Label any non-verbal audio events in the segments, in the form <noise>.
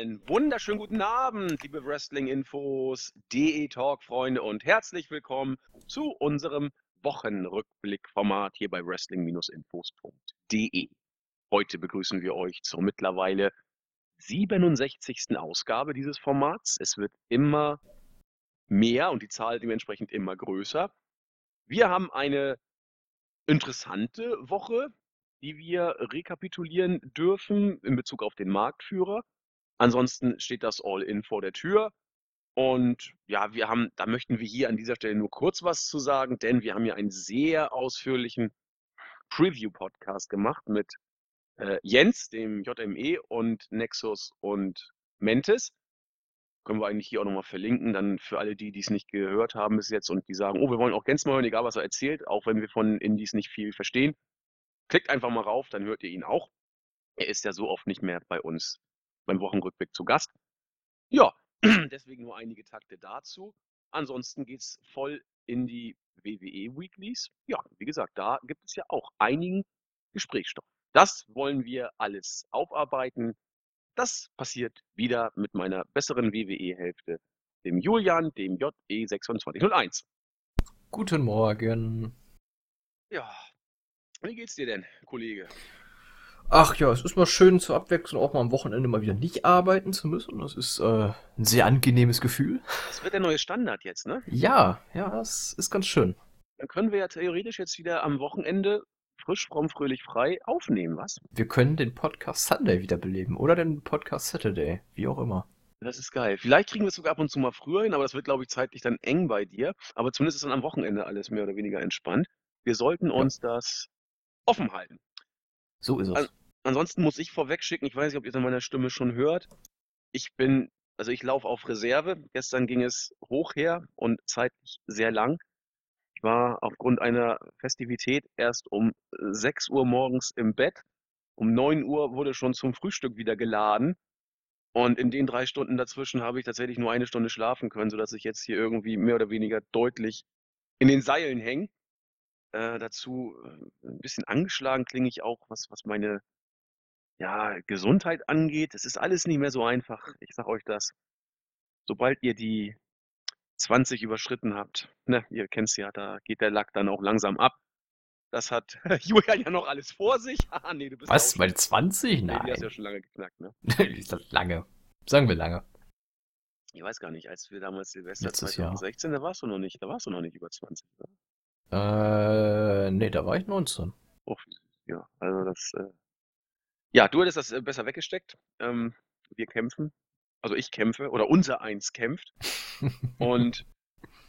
einen wunderschönen guten Abend, liebe Wrestling-Infos, DE-Talk-Freunde und herzlich willkommen zu unserem Wochenrückblick-Format hier bei wrestling-infos.de. Heute begrüßen wir euch zur mittlerweile 67. Ausgabe dieses Formats. Es wird immer mehr und die Zahl dementsprechend immer größer. Wir haben eine interessante Woche, die wir rekapitulieren dürfen in Bezug auf den Marktführer. Ansonsten steht das All-In vor der Tür. Und ja, wir haben, da möchten wir hier an dieser Stelle nur kurz was zu sagen, denn wir haben ja einen sehr ausführlichen Preview-Podcast gemacht mit äh, Jens, dem JME und Nexus und Mentes. Können wir eigentlich hier auch nochmal verlinken, dann für alle die, die es nicht gehört haben bis jetzt und die sagen, oh, wir wollen auch Jens mal hören, egal was er erzählt, auch wenn wir von Indies nicht viel verstehen. Klickt einfach mal rauf, dann hört ihr ihn auch. Er ist ja so oft nicht mehr bei uns beim Wochenrückblick zu Gast. Ja, <clears throat> deswegen nur einige Takte dazu. Ansonsten geht es voll in die WWE Weeklies. Ja, wie gesagt, da gibt es ja auch einigen Gesprächsstoff. Das wollen wir alles aufarbeiten. Das passiert wieder mit meiner besseren WWE-Hälfte, dem Julian, dem JE2601. Guten Morgen. Ja, wie geht's dir denn, Kollege? Ach ja, es ist mal schön zur Abwechslung auch mal am Wochenende mal wieder nicht arbeiten zu müssen. Das ist äh, ein sehr angenehmes Gefühl. Das wird der neue Standard jetzt, ne? Ja, ja, das ist ganz schön. Dann können wir ja theoretisch jetzt wieder am Wochenende frisch, fromm, fröhlich, frei aufnehmen, was? Wir können den Podcast Sunday wiederbeleben oder den Podcast Saturday, wie auch immer. Das ist geil. Vielleicht kriegen wir es sogar ab und zu mal früher hin, aber das wird, glaube ich, zeitlich dann eng bei dir. Aber zumindest ist dann am Wochenende alles mehr oder weniger entspannt. Wir sollten uns ja. das offen halten. So ist es. An ansonsten muss ich vorweg schicken, ich weiß nicht, ob ihr es an meiner Stimme schon hört. Ich bin, also ich laufe auf Reserve. Gestern ging es hoch her und zeitlich sehr lang. Ich war aufgrund einer Festivität erst um 6 Uhr morgens im Bett. Um 9 Uhr wurde schon zum Frühstück wieder geladen. Und in den drei Stunden dazwischen habe ich tatsächlich nur eine Stunde schlafen können, sodass ich jetzt hier irgendwie mehr oder weniger deutlich in den Seilen hänge. Äh, dazu äh, ein bisschen angeschlagen klinge ich auch, was, was meine ja, Gesundheit angeht. Es ist alles nicht mehr so einfach. Ich sage euch das. Sobald ihr die 20 überschritten habt, ne, ihr kennt es ja, da geht der Lack dann auch langsam ab. Das hat <laughs> Julian ja noch alles vor sich. <laughs> Ah, nee, du bist Was, bei 20? Nein. Nee, die hast ja schon lange geknackt, ne? <laughs> lange. Sagen wir lange. Ich weiß gar nicht, als wir damals Silvester Letztes 2016, Jahr. da warst du noch nicht, da warst du noch nicht über 20, oder? Äh, nee, da war ich 19. Oh, ja, also das, äh, ja, du hättest das äh, besser weggesteckt. Ähm, wir kämpfen, also ich kämpfe oder unser Eins kämpft. <laughs> Und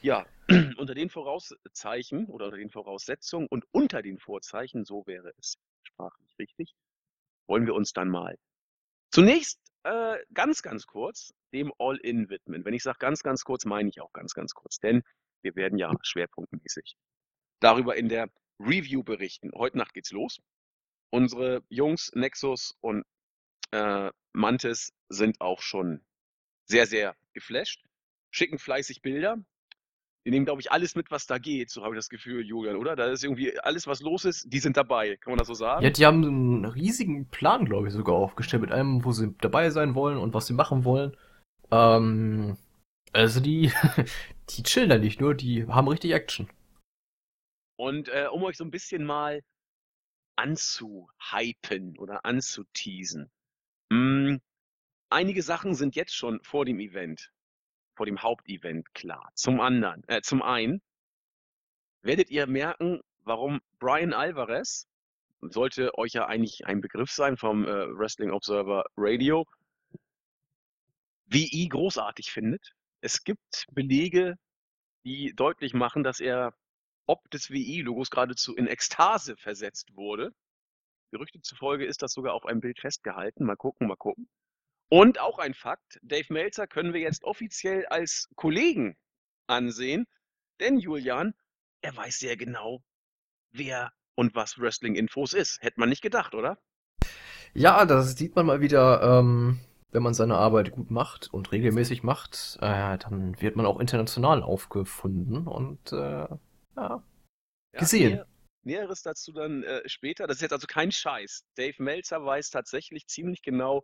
ja, <clears throat> unter den Vorauszeichen oder unter den Voraussetzungen und unter den Vorzeichen, so wäre es sprachlich richtig, wollen wir uns dann mal zunächst äh, ganz, ganz kurz dem All-In widmen. Wenn ich sage ganz, ganz kurz, meine ich auch ganz, ganz kurz, denn wir werden ja schwerpunktmäßig darüber in der Review berichten. Heute Nacht geht's los. Unsere Jungs Nexus und äh, Mantis sind auch schon sehr, sehr geflasht, schicken fleißig Bilder. Die nehmen, glaube ich, alles mit, was da geht, so habe ich das Gefühl, Julian, oder? Da ist irgendwie alles, was los ist, die sind dabei. Kann man das so sagen? Ja, die haben einen riesigen Plan, glaube ich, sogar aufgestellt mit allem, wo sie dabei sein wollen und was sie machen wollen. Ähm, also die, <laughs> die chillen da nicht nur, die haben richtig Action. Und äh, um euch so ein bisschen mal anzuhypen oder anzuteasen. Mh, hm, einige Sachen sind jetzt schon vor dem Event, vor dem Hauptevent klar. Zum anderen, äh, zum einen werdet ihr merken, warum Brian Alvarez sollte euch ja eigentlich ein Begriff sein vom äh, Wrestling Observer Radio, WI großartig findet. Es gibt Belege, die deutlich machen, dass er ob des WI-Logos geradezu in Ekstase versetzt wurde. Gerüchte zufolge ist das sogar auf einem Bild festgehalten. Mal gucken, mal gucken. Und auch ein Fakt, Dave Meltzer können wir jetzt offiziell als Kollegen ansehen, denn Julian, er weiß sehr genau, wer und was Wrestling-Infos ist. Hätte man nicht gedacht, oder? Ja, das sieht man mal wieder, ähm, wenn man seine Arbeit gut macht und regelmäßig macht, äh, dann wird man auch international aufgefunden und äh, ja. Gesehen. Ja, Näheres dazu dann äh, später. Das ist jetzt also kein Scheiß. Dave Meltzer weiß tatsächlich ziemlich genau,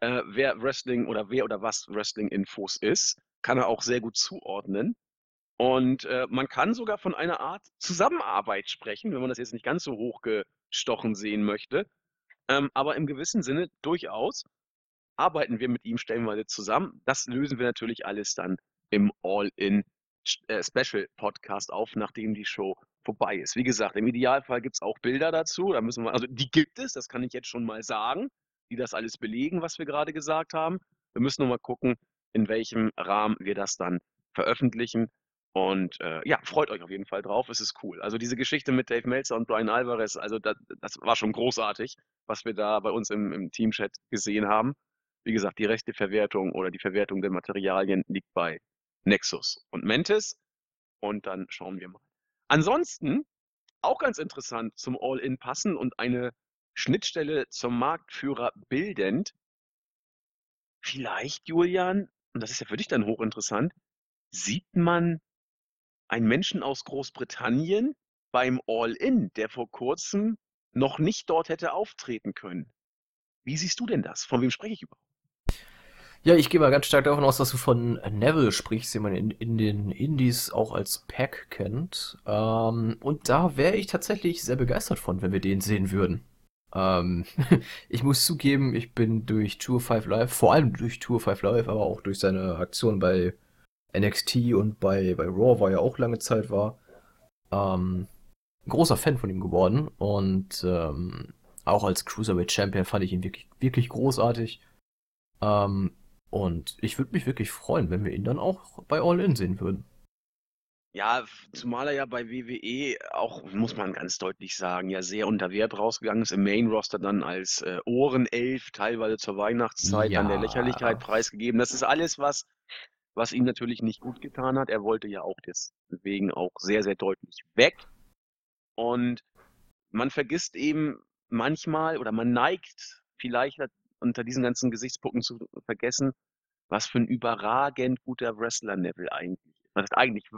äh, wer Wrestling oder wer oder was Wrestling-Infos ist, kann er auch sehr gut zuordnen. Und äh, man kann sogar von einer Art Zusammenarbeit sprechen, wenn man das jetzt nicht ganz so hochgestochen sehen möchte. Ähm, aber im gewissen Sinne durchaus arbeiten wir mit ihm stellenweise zusammen. Das lösen wir natürlich alles dann im All-In Special Podcast auf, nachdem die Show vorbei ist. Wie gesagt, im Idealfall gibt es auch Bilder dazu. Da müssen wir, also die gibt es, das kann ich jetzt schon mal sagen, die das alles belegen, was wir gerade gesagt haben. Wir müssen nur mal gucken, in welchem Rahmen wir das dann veröffentlichen. Und äh, ja, freut euch auf jeden Fall drauf. Es ist cool. Also diese Geschichte mit Dave Meltzer und Brian Alvarez, also das, das war schon großartig, was wir da bei uns im, im Teamchat gesehen haben. Wie gesagt, die rechte Verwertung oder die Verwertung der Materialien liegt bei Nexus und Mantis. Und dann schauen wir mal. Ansonsten, auch ganz interessant zum All-In passen und eine Schnittstelle zum Marktführer bildend. Vielleicht, Julian, und das ist ja für dich dann hochinteressant, sieht man einen Menschen aus Großbritannien beim All-In, der vor kurzem noch nicht dort hätte auftreten können. Wie siehst du denn das? Von wem spreche ich überhaupt? Ja, ich gehe mal ganz stark davon aus, dass du von Neville sprichst, den man in, in den Indies auch als Pack kennt. Ähm, und da wäre ich tatsächlich sehr begeistert von, wenn wir den sehen würden. Ähm, <laughs> ich muss zugeben, ich bin durch Tour 5 Live, vor allem durch Tour 5 Live, aber auch durch seine Aktion bei NXT und bei, bei Raw, wo er auch lange Zeit war, ähm, großer Fan von ihm geworden. Und ähm, auch als Cruiserweight Champion fand ich ihn wirklich, wirklich großartig. Ähm, und ich würde mich wirklich freuen, wenn wir ihn dann auch bei All In sehen würden. Ja, zumal er ja bei WWE auch, muss man ganz deutlich sagen, ja sehr unter Wert rausgegangen ist, im Main-Roster dann als äh, Ohrenelf, teilweise zur Weihnachtszeit, ja. an der Lächerlichkeit preisgegeben. Das ist alles, was, was ihm natürlich nicht gut getan hat. Er wollte ja auch deswegen auch sehr, sehr deutlich weg. Und man vergisst eben manchmal oder man neigt vielleicht unter diesen ganzen Gesichtspunkten zu vergessen, was für ein überragend guter Wrestler Neville eigentlich ist. Was eigentlich,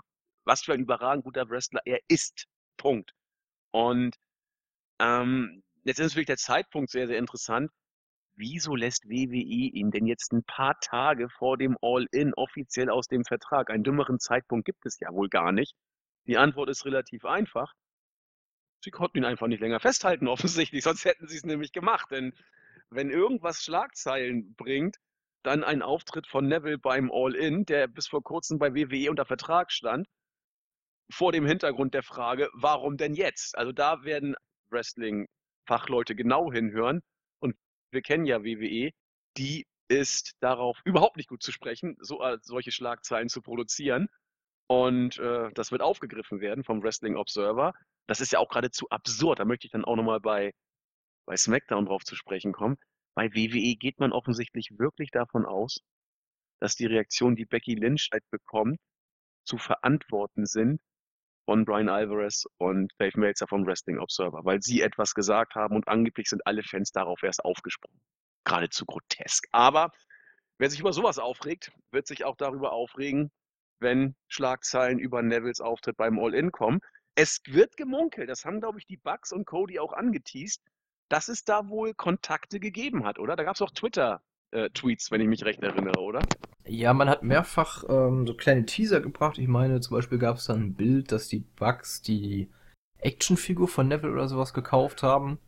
was für ein überragend guter Wrestler er ist. Punkt. Und ähm, jetzt ist natürlich der Zeitpunkt sehr, sehr interessant. Wieso lässt WWE ihn denn jetzt ein paar Tage vor dem All-In offiziell aus dem Vertrag? Einen dümmeren Zeitpunkt gibt es ja wohl gar nicht. Die Antwort ist relativ einfach. Sie konnten ihn einfach nicht länger festhalten, <laughs> offensichtlich, sonst hätten sie es nämlich gemacht. Denn wenn irgendwas Schlagzeilen bringt, dann ein Auftritt von Neville beim All-In, der bis vor kurzem bei WWE unter Vertrag stand, vor dem Hintergrund der Frage, warum denn jetzt? Also da werden Wrestling-Fachleute genau hinhören und wir kennen ja WWE, die ist darauf überhaupt nicht gut zu sprechen, so, äh, solche Schlagzeilen zu produzieren. Und äh, das wird aufgegriffen werden vom Wrestling Observer. Das ist ja auch geradezu absurd. Da möchte ich dann auch nochmal bei bei SmackDown drauf zu sprechen kommen. Bei WWE geht man offensichtlich wirklich davon aus, dass die Reaktionen, die Becky Lynch halt bekommt, zu verantworten sind von Brian Alvarez und Dave Meltzer vom Wrestling Observer, weil sie etwas gesagt haben und angeblich sind alle Fans darauf erst aufgesprungen. Geradezu grotesk. Aber wer sich über sowas aufregt, wird sich auch darüber aufregen, wenn Schlagzeilen über Nevils Auftritt beim All-In kommen. Es wird gemunkelt, das haben, glaube ich, die Bugs und Cody auch angeteased, dass es da wohl Kontakte gegeben hat, oder? Da gab es auch Twitter-Tweets, äh, wenn ich mich recht erinnere, oder? Ja, man hat mehrfach ähm, so kleine Teaser gebracht. Ich meine, zum Beispiel gab es dann ein Bild, dass die Bugs die Actionfigur von Neville oder sowas gekauft haben.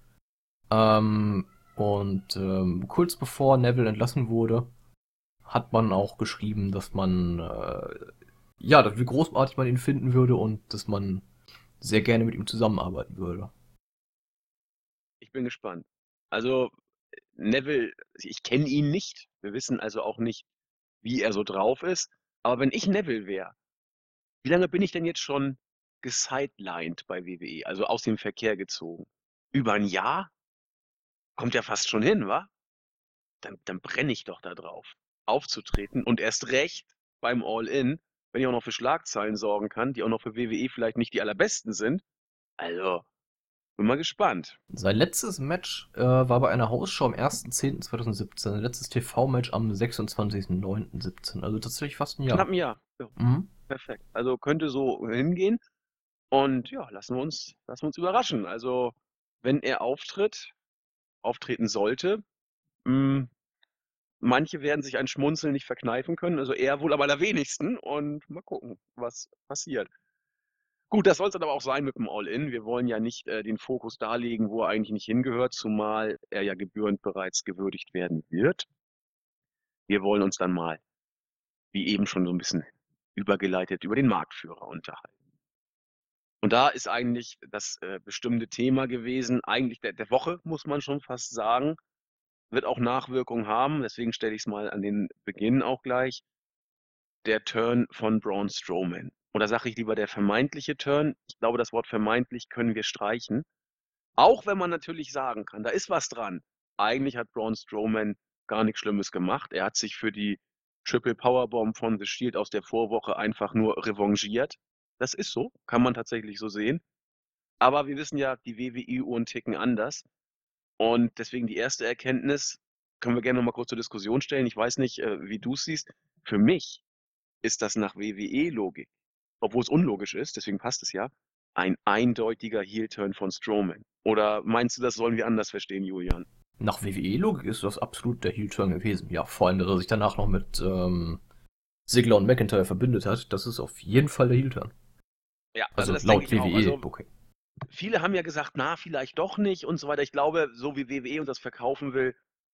Ähm, und ähm, kurz bevor Neville entlassen wurde, hat man auch geschrieben, dass man äh, ja, wie großartig man ihn finden würde und dass man sehr gerne mit ihm zusammenarbeiten würde. Ich bin gespannt. Also, Neville, ich kenne ihn nicht. Wir wissen also auch nicht, wie er so drauf ist. Aber wenn ich Neville wäre, wie lange bin ich denn jetzt schon gesidelined bei WWE, also aus dem Verkehr gezogen? Über ein Jahr? Kommt ja fast schon hin, wa? Dann, dann brenne ich doch da drauf, aufzutreten und erst recht beim All-In, wenn ich auch noch für Schlagzeilen sorgen kann, die auch noch für WWE vielleicht nicht die allerbesten sind. Also, bin mal gespannt. Sein letztes Match äh, war bei einer Hausschau am 1.10.2017. Sein letztes TV-Match am 26.09.17. Also tatsächlich fast ein Jahr. Knapp ein Jahr. Ja. Mhm. Perfekt. Also könnte so hingehen. Und ja, lassen wir uns, lassen wir uns überraschen. Also, wenn er auftritt, auftreten sollte, mh, hm, Manche werden sich ein Schmunzeln nicht verkneifen können, also er wohl am allerwenigsten und mal gucken, was passiert. Gut, das soll's dann aber auch sein mit dem All-In. Wir wollen ja nicht, äh, den Fokus da legen, wo er eigentlich nicht hingehört, zumal er ja gebührend bereits gewürdigt werden wird. Wir wollen uns dann mal, wie eben schon so 'n bisschen übergeleitet, über den Marktführer unterhalten. Und da ist eigentlich das, äh, bestimmte Thema gewesen, eigentlich der der Woche, muss man schon fast sagen. Wird auch Nachwirkungen haben, deswegen stelle ich's mal an den Beginn auch gleich. Der Turn von Braun Strowman. Oder sage ich lieber der vermeintliche Turn? Ich glaube, das Wort vermeintlich können wir streichen. Auch wenn man natürlich sagen kann, da ist was dran. Eigentlich hat Braun Strowman gar nix Schlimmes gemacht. Er hat sich für die Triple Powerbomb von The Shield aus der Vorwoche einfach nur revanchiert. Das ist so, kann man tatsächlich so sehen. Aber wir wissen ja, die WWE-Uhren ticken anders. Und deswegen die erste Erkenntnis können wir gerne noch mal kurz zur Diskussion stellen. Ich weiß nicht, äh, wie du's siehst. Für mich ist das nach WWE-Logik, obwohl's unlogisch ist, deswegen passt es ja, ein eindeutiger Heel-Turn von Strowman. Oder meinst du, das sollen wir anders verstehen, Julian? Nach WWE-Logik ist das absolut der Heel-Turn gewesen. Ja, vor allem, dass er sich danach noch mit ähm, Ziggler und McIntyre verbündet hat, das ist auf jeden Fall der Heel-Turn. Ja, Also, also das laut auch. Also WWE-Booking. viele haben ja gesagt: „Na, vielleicht doch nicht“ und so weiter. Ich glaube, so wie WWE uns das verkaufen will,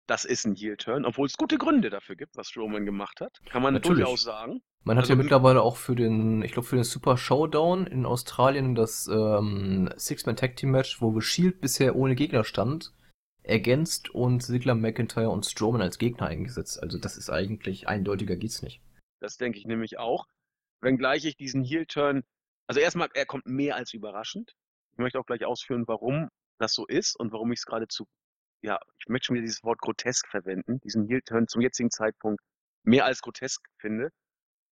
das ist 'n Heel-Turn, obwohl's gute Gründe dafür gibt, was Strowman gemacht hat. Kann man Natürlich. durchaus sagen. Man hat Also ja mittlerweile auch für den ich glaube, für den Super Showdown in Australien das, ähm, Six-Man-Tag-Team-Match, wo The Shield bisher ohne Gegner stand, ergänzt und Ziggler, McIntyre und Strowman als Gegner eingesetzt. Also, das ist eigentlich eindeutiger geht's nicht. Das denke ich nämlich auch. Wenngleich ich diesen Heel-Turn also erst mal, er kommt mehr als überraschend. Ich möchte auch gleich ausführen, warum das so ist und warum ich's geradezu ja, ich möchte schon wieder dieses Wort grotesk verwenden, diesen Heel-Turn zum jetzigen Zeitpunkt mehr als grotesk finde.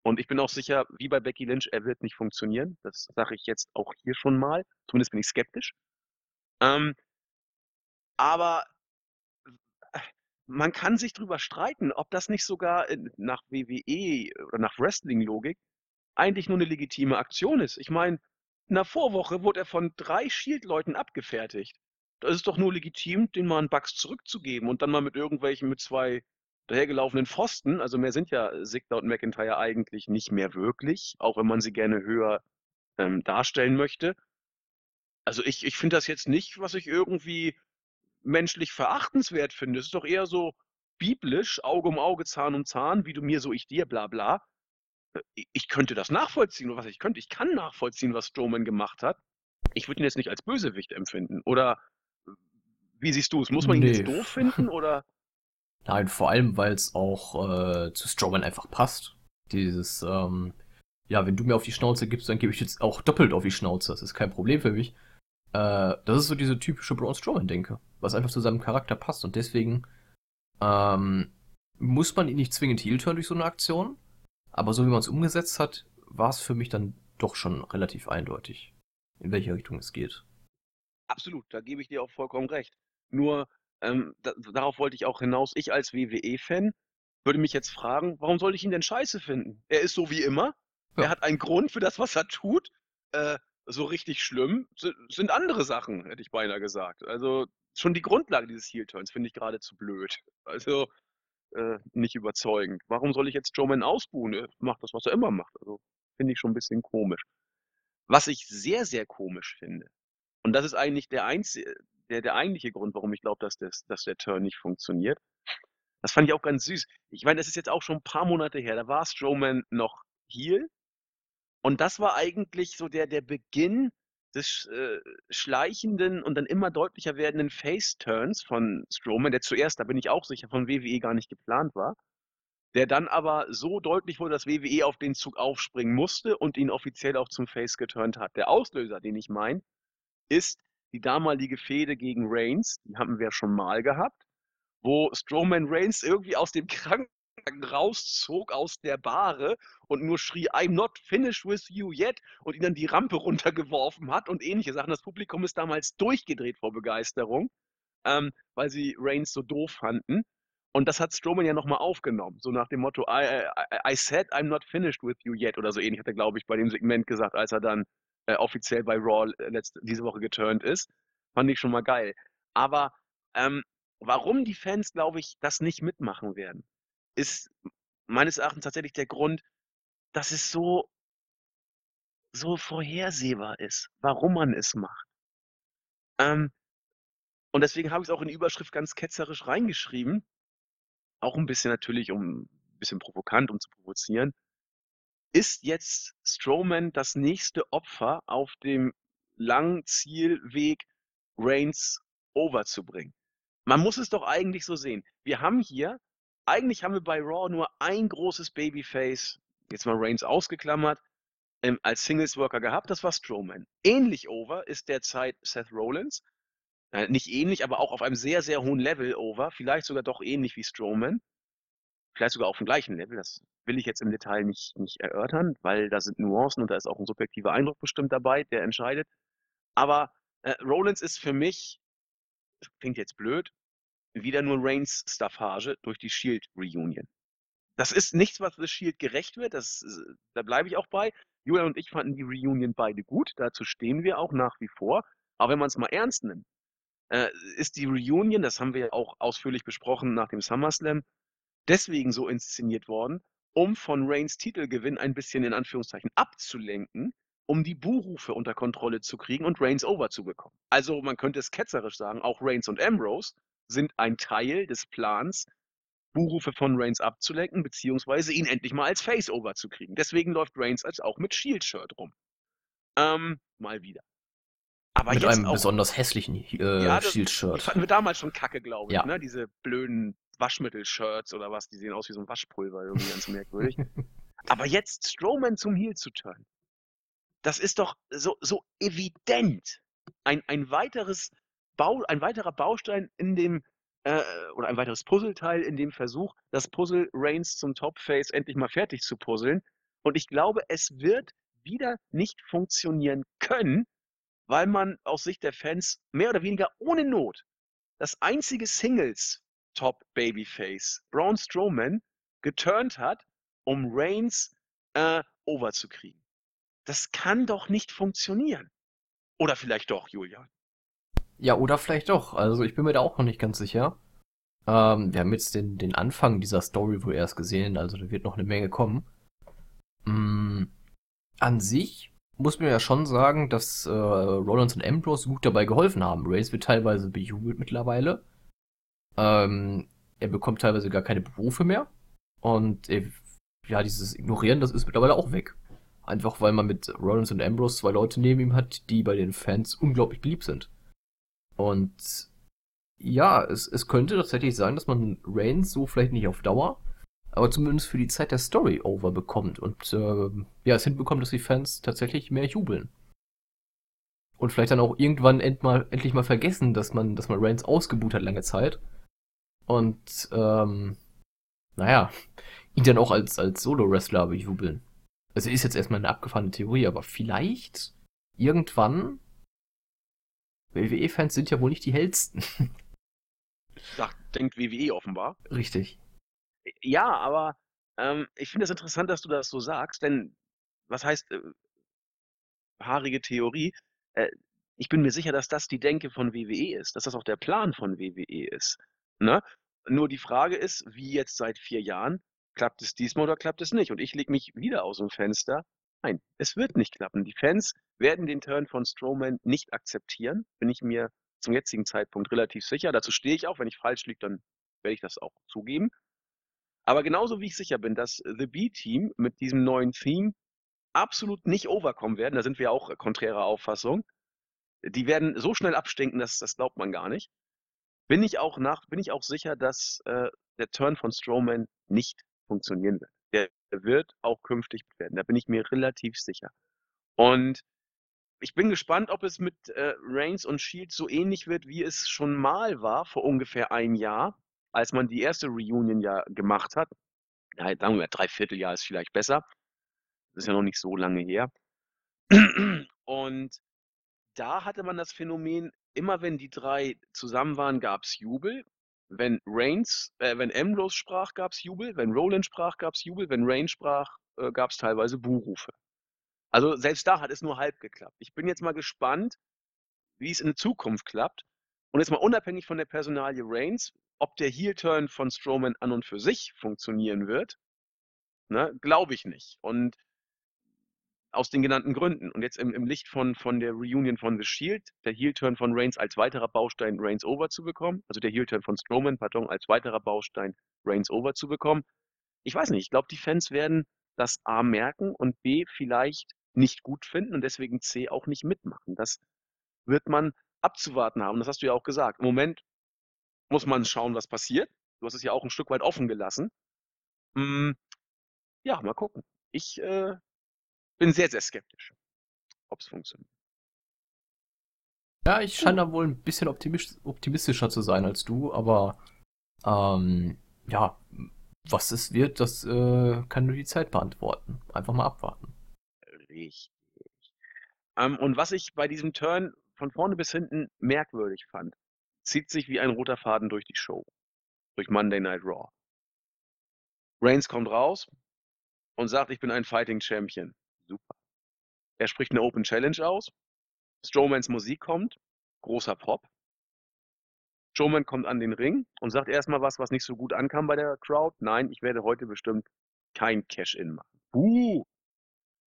Und ich bin auch sicher, wie bei Becky Lynch, er wird nicht funktionieren. Das sage ich jetzt auch hier schon mal. Zumindest bin ich skeptisch. Ähm aber man kann sich drüber streiten, ob das nicht sogar in nach WWE oder nach Wrestling-Logik eigentlich nur 'ne legitime Aktion ist. Ich meine, in der Vorwoche wurde er von 3 Shield-Leuten abgefertigt. Da ist es doch nur legitim, den mal 'n Bucks zurückzugeben und dann mal mit irgendwelchen mit 2 dahergelaufenen Pfosten also mehr sind ja Ziggler und McIntyre eigentlich nicht mehr wirklich, auch wenn man sie gerne höher, ähm, darstellen möchte. Also ich ich finde das jetzt nicht, was ich irgendwie menschlich verachtenswert finde. Es ist doch eher so biblisch, Auge um Auge, Zahn um Zahn, wie du mir, so ich dir, bla bla. Äh, ich könnte das nachvollziehen oder was ich könnte, ich kann nachvollziehen, was Strowman gemacht hat. Ich würde ihn jetzt nicht als Bösewicht empfinden. Oder wie siehst du's? Muss man ihn jetzt Ne. doof finden <laughs> oder? Nein, vor allem, weil's auch, äh, zu Strowman einfach passt. Dieses, ähm: „Ja, wenn du mir auf die Schnauze gibst, dann gebe ich jetzt auch doppelt auf die Schnauze. Das ist kein Problem für mich.“ Äh, das ist so diese typische Braun Strowman-Denke, was einfach zu seinem Charakter passt und deswegen, ähm, muss man ihn nicht zwingend Heel-Turnen durch so 'ne Aktion, aber so wie man's umgesetzt hat, war's für mich dann doch schon relativ eindeutig, in welche Richtung es geht. Absolut, da gebe ich dir auch vollkommen recht. Nur, ähm, da darauf wollte ich auch hinaus. Ich als WWE-Fan würde mich jetzt fragen: „Warum soll ich ihn denn scheiße finden? Er ist so wie immer. Er Ja. hat einen Grund für das, was er tut. Äh, so richtig schlimm si sind andere Sachen“, hätte ich beinahe gesagt. Also, schon die Grundlage dieses Heel-Turns finde ich geradezu blöd. Also, äh, nicht überzeugend. Warum soll ich jetzt Strowman ausbuhen? Er macht das, was er immer macht. Also, finde ich schon 'n bisschen komisch. Was ich sehr, sehr komisch finde, und das ist eigentlich der einzi der der eigentliche Grund, warum ich glaube, dass das dass der Turn nicht funktioniert. Das fand ich auch ganz süß. Ich meine, das ist jetzt auch schon 'n paar Monate her. Da war Strowman noch Heel. Und das war eigentlich so der der Beginn des äh, schleichenden und dann immer deutlicher werdenden Face-Turns von Strowman, der zuerst, da bin ich auch sicher, von WWE gar nicht geplant war. Der dann aber so deutlich wurde, dass WWE auf den Zug aufspringen musste und ihn offiziell auch zum Face geturnt hat. Der Auslöser, den ich meine, ist die damalige Fehde gegen Reigns, die hatten wir schon mal gehabt, wo Strowman Reigns irgendwie aus dem <laughs> Krankenwagen rauszog aus der Bahre und nur schrie: „I'm not finished with you yet“ und ihn dann die Rampe <laughs> runtergeworfen hat und ähnliche Sachen. Das Publikum ist damals durchgedreht vor Begeisterung, ähm, weil sie Reigns so doof fanden. Und das hat Strowman ja noch mal aufgenommen, so nach dem Motto: „I I I said I'm not finished with you yet“ oder so ähnlich hat er, glaube ich, bei dem Segment gesagt, als er dann, äh, offiziell bei Raw letzte diese Woche geturnt ist. Fand ich schon mal geil. Aber, ähm, warum die Fans, glaube ich, das nicht mitmachen werden, ist meines Erachtens tatsächlich der Grund, dass es so so vorhersehbar ist, warum man es macht. Ähm und deswegen habe ich's auch in die Überschrift ganz ketzerisch reingeschrieben. Auch 'n bisschen natürlich, um bisschen provokant, um zu provozieren. Ist jetzt Strowman das nächste Opfer auf dem langen Zielweg, Reigns over zu bringen? Man muss es doch eigentlich so sehen. Wir haben hier eigentlich haben wir bei Raw nur ein großes Babyface, jetzt mal Reigns ausgeklammert, ähm, als Singles Worker gehabt, das war Strowman. Ähnlich over ist derzeit Seth Rollins. Äh, nicht ähnlich, aber auch auf einem sehr, sehr hohen Level over, vielleicht sogar doch ähnlich wie Strowman. Vielleicht sogar auf'm gleichen Level, das will ich jetzt im Detail nicht nicht erörtern, weil da sind Nuancen und da ist auch 'n subjektiver Eindruck bestimmt dabei, der entscheidet. Aber, äh, Rollins ist für mich klingt jetzt blöd, wieder nur Reigns Staffage durch die Shield Reunion. Das ist nichts, was The Shield gerecht wird, das äh, da bleibe ich auch bei. Julian und ich fanden die Reunion beide gut, dazu stehen wir auch nach wie vor. Aber wenn man's mal ernst nimmt, äh, ist die Reunion, das haben wir ja auch ausführlich besprochen nach dem SummerSlam, deswegen so inszeniert worden, um von Reigns Titelgewinn ein bisschen in Anführungszeichen abzulenken, um die Buhrufe unter Kontrolle zu kriegen und Reigns over zu bekommen. Also, man könnte es ketzerisch sagen, auch Reigns und Ambrose sind ein Teil des Plans, Buhrufe von Reigns abzulenken, beziehungsweise ihn endlich mal als Face over zu kriegen. Deswegen läuft Reigns als auch mit Shield-Shirt rum. Ähm, mal wieder. Aber Mit jetzt einem auch besonders hässlichen, äh, ja, das die Shield-Shirt. fanden wir damals schon kacke, glaube ich, Ja. ne? Diese blöden Waschmittel-Shirts oder was, die sehen aus wie so 'n Waschpulver, irgendwie ganz merkwürdig. <laughs> Aber jetzt Strowman zum Heel zu turnen, das ist doch so so evident. Ein ein weiteres Bau ein weiterer Baustein in dem äh, oder ein weiteres Puzzleteil in dem Versuch, das Puzzle Reigns zum Top-Face endlich mal fertig zu puzzeln. Und ich glaube, es wird wieder nicht funktionieren können, weil man aus Sicht der Fans mehr oder weniger ohne Not das einzige Singles-Top-Babyface, Braun Strowman, geturnt hat, um Reigns, äh, over. Das kann doch nicht funktionieren. Oder vielleicht doch, Julian? Ja, oder vielleicht doch. Also, ich bin mir da auch noch nicht ganz sicher. Ähm, wir haben jetzt den den Anfang dieser Story wohl erst gesehen, also da wird noch 'ne Menge kommen. Hm, an sich muss man ja schon sagen, dass, äh, Rollins und Ambrose gut dabei geholfen haben. Reigns wird teilweise bejubelt mittlerweile. Ähm, er bekommt teilweise gar keine Berufe mehr. Und, äh, ja, dieses Ignorieren, das ist mittlerweile auch weg. Einfach weil man mit Rollins und Ambrose 2 Leute neben ihm hat, die bei den Fans unglaublich beliebt sind. Und ja, es es könnte tatsächlich sein, dass man Reigns so vielleicht nicht auf Dauer, aber zumindest für die Zeit der Story over bekommt und, ähm, ja, es hinbekommt, dass die Fans tatsächlich mehr jubeln. Und vielleicht dann auch irgendwann end mal endlich mal vergessen, dass man dass man Reigns ausgebuht hat lange Zeit. Und, ähm, na ja, ihn dann auch als als Solo-Wrestler bejubeln. Also, ist jetzt erst mal 'ne abgefahrene Theorie, aber vielleicht irgendwann WWE-Fans sind ja wohl nicht die hellsten. Da denkt WWE offenbar. Richtig. Ja, aber, ähm, ich finde es interessant, dass du das so sagst, denn was heißt, äh haarige Theorie? Äh, ich bin mir sicher, dass das die Denke von WWE ist, dass das auch der Plan von WWE ist, ne? Nur die Frage ist, wie jetzt seit 4 Jahren, klappt es diesmal oder klappt es nicht? Und ich lege mich wieder aus'm Fenster. Nein, es wird nicht klappen. Die Fans werden den Turn von Strowman nicht akzeptieren, bin ich mir zum jetzigen Zeitpunkt relativ sicher. Dazu stehe ich auch. Wenn ich falsch liege, dann werde ich das auch zugeben. Aber genauso wie ich sicher bin, dass The B-Team mit diesem neuen Theme absolut nicht overkommen werden, da sind wir auch konträrer Auffassung. Die werden so schnell abstinken, das das glaubt man gar nicht. Bin ich auch nach bin ich auch sicher, dass, äh, der Turn von Strowman nicht funktionieren wird. Der wird auch künftig werden, da bin ich mir relativ sicher. Und ich bin gespannt, ob es mit, äh, Reigns und Shield so ähnlich wird, wie es schon mal war vor ungefähr 1 Jahr, als man die erste Reunion ja gemacht hat. Ja, sagen wir mal, 3/4 Jahr ist vielleicht besser. Das ist ja noch nicht so lange her. Und da hatte man das Phänomen, immer wenn die 3 zusammen waren, gab's Jubel. Wenn Reigns äh, wenn Ambrose sprach, gab's Jubel. Wenn Rollins sprach, gab's Jubel. Wenn Reigns sprach, äh, gab's teilweise Buhrufe. Also, selbst da hat es nur halb geklappt. Ich bin jetzt mal gespannt, wie es in Zukunft klappt. Und jetzt mal unabhängig von der Personalie Reigns, ob der Heel-Turn von Strowman an und für sich funktionieren wird, ne, glaube ich nicht. Und aus den genannten Gründen. Und jetzt im, im Licht von, von der Reunion von The Shield, der Heel-Turn von Reigns als weiterer Baustein Reigns over zu bekommen, also der Heel-Turn von Strowman, pardon, als weiterer Baustein Reigns over zu bekommen. Ich weiß nicht, ich glaube, die Fans werden das A merken und B vielleicht nicht gut finden und deswegen C auch nicht mitmachen. Das wird man abzuwarten haben. Das hast du ja auch gesagt. Im Moment muss man schauen, was passiert. Du hast es ja auch ein Stück weit offen gelassen. Hm, ja, mal gucken. Ich äh, bin sehr, sehr skeptisch, ob es funktioniert. Ja, ich scheine da wohl ein bisschen optimistischer zu sein als du, aber ähm, ja, was es wird, das äh, kann nur die Zeit beantworten. Einfach mal abwarten. Richtig. Ähm, und was ich bei diesem Turn von vorne bis hinten merkwürdig fand, zieht sich wie ein roter Faden durch die Show. Durch Monday Night Raw. Reigns kommt raus und sagt, ich bin ein Fighting Champion. Super. Er spricht eine Open Challenge aus. Strowmans Musik kommt. Großer Pop. Strowman kommt an den Ring und sagt erstmal was, was nicht so gut ankam bei der Crowd. Nein, ich werde heute bestimmt kein Cash-In machen. Buh!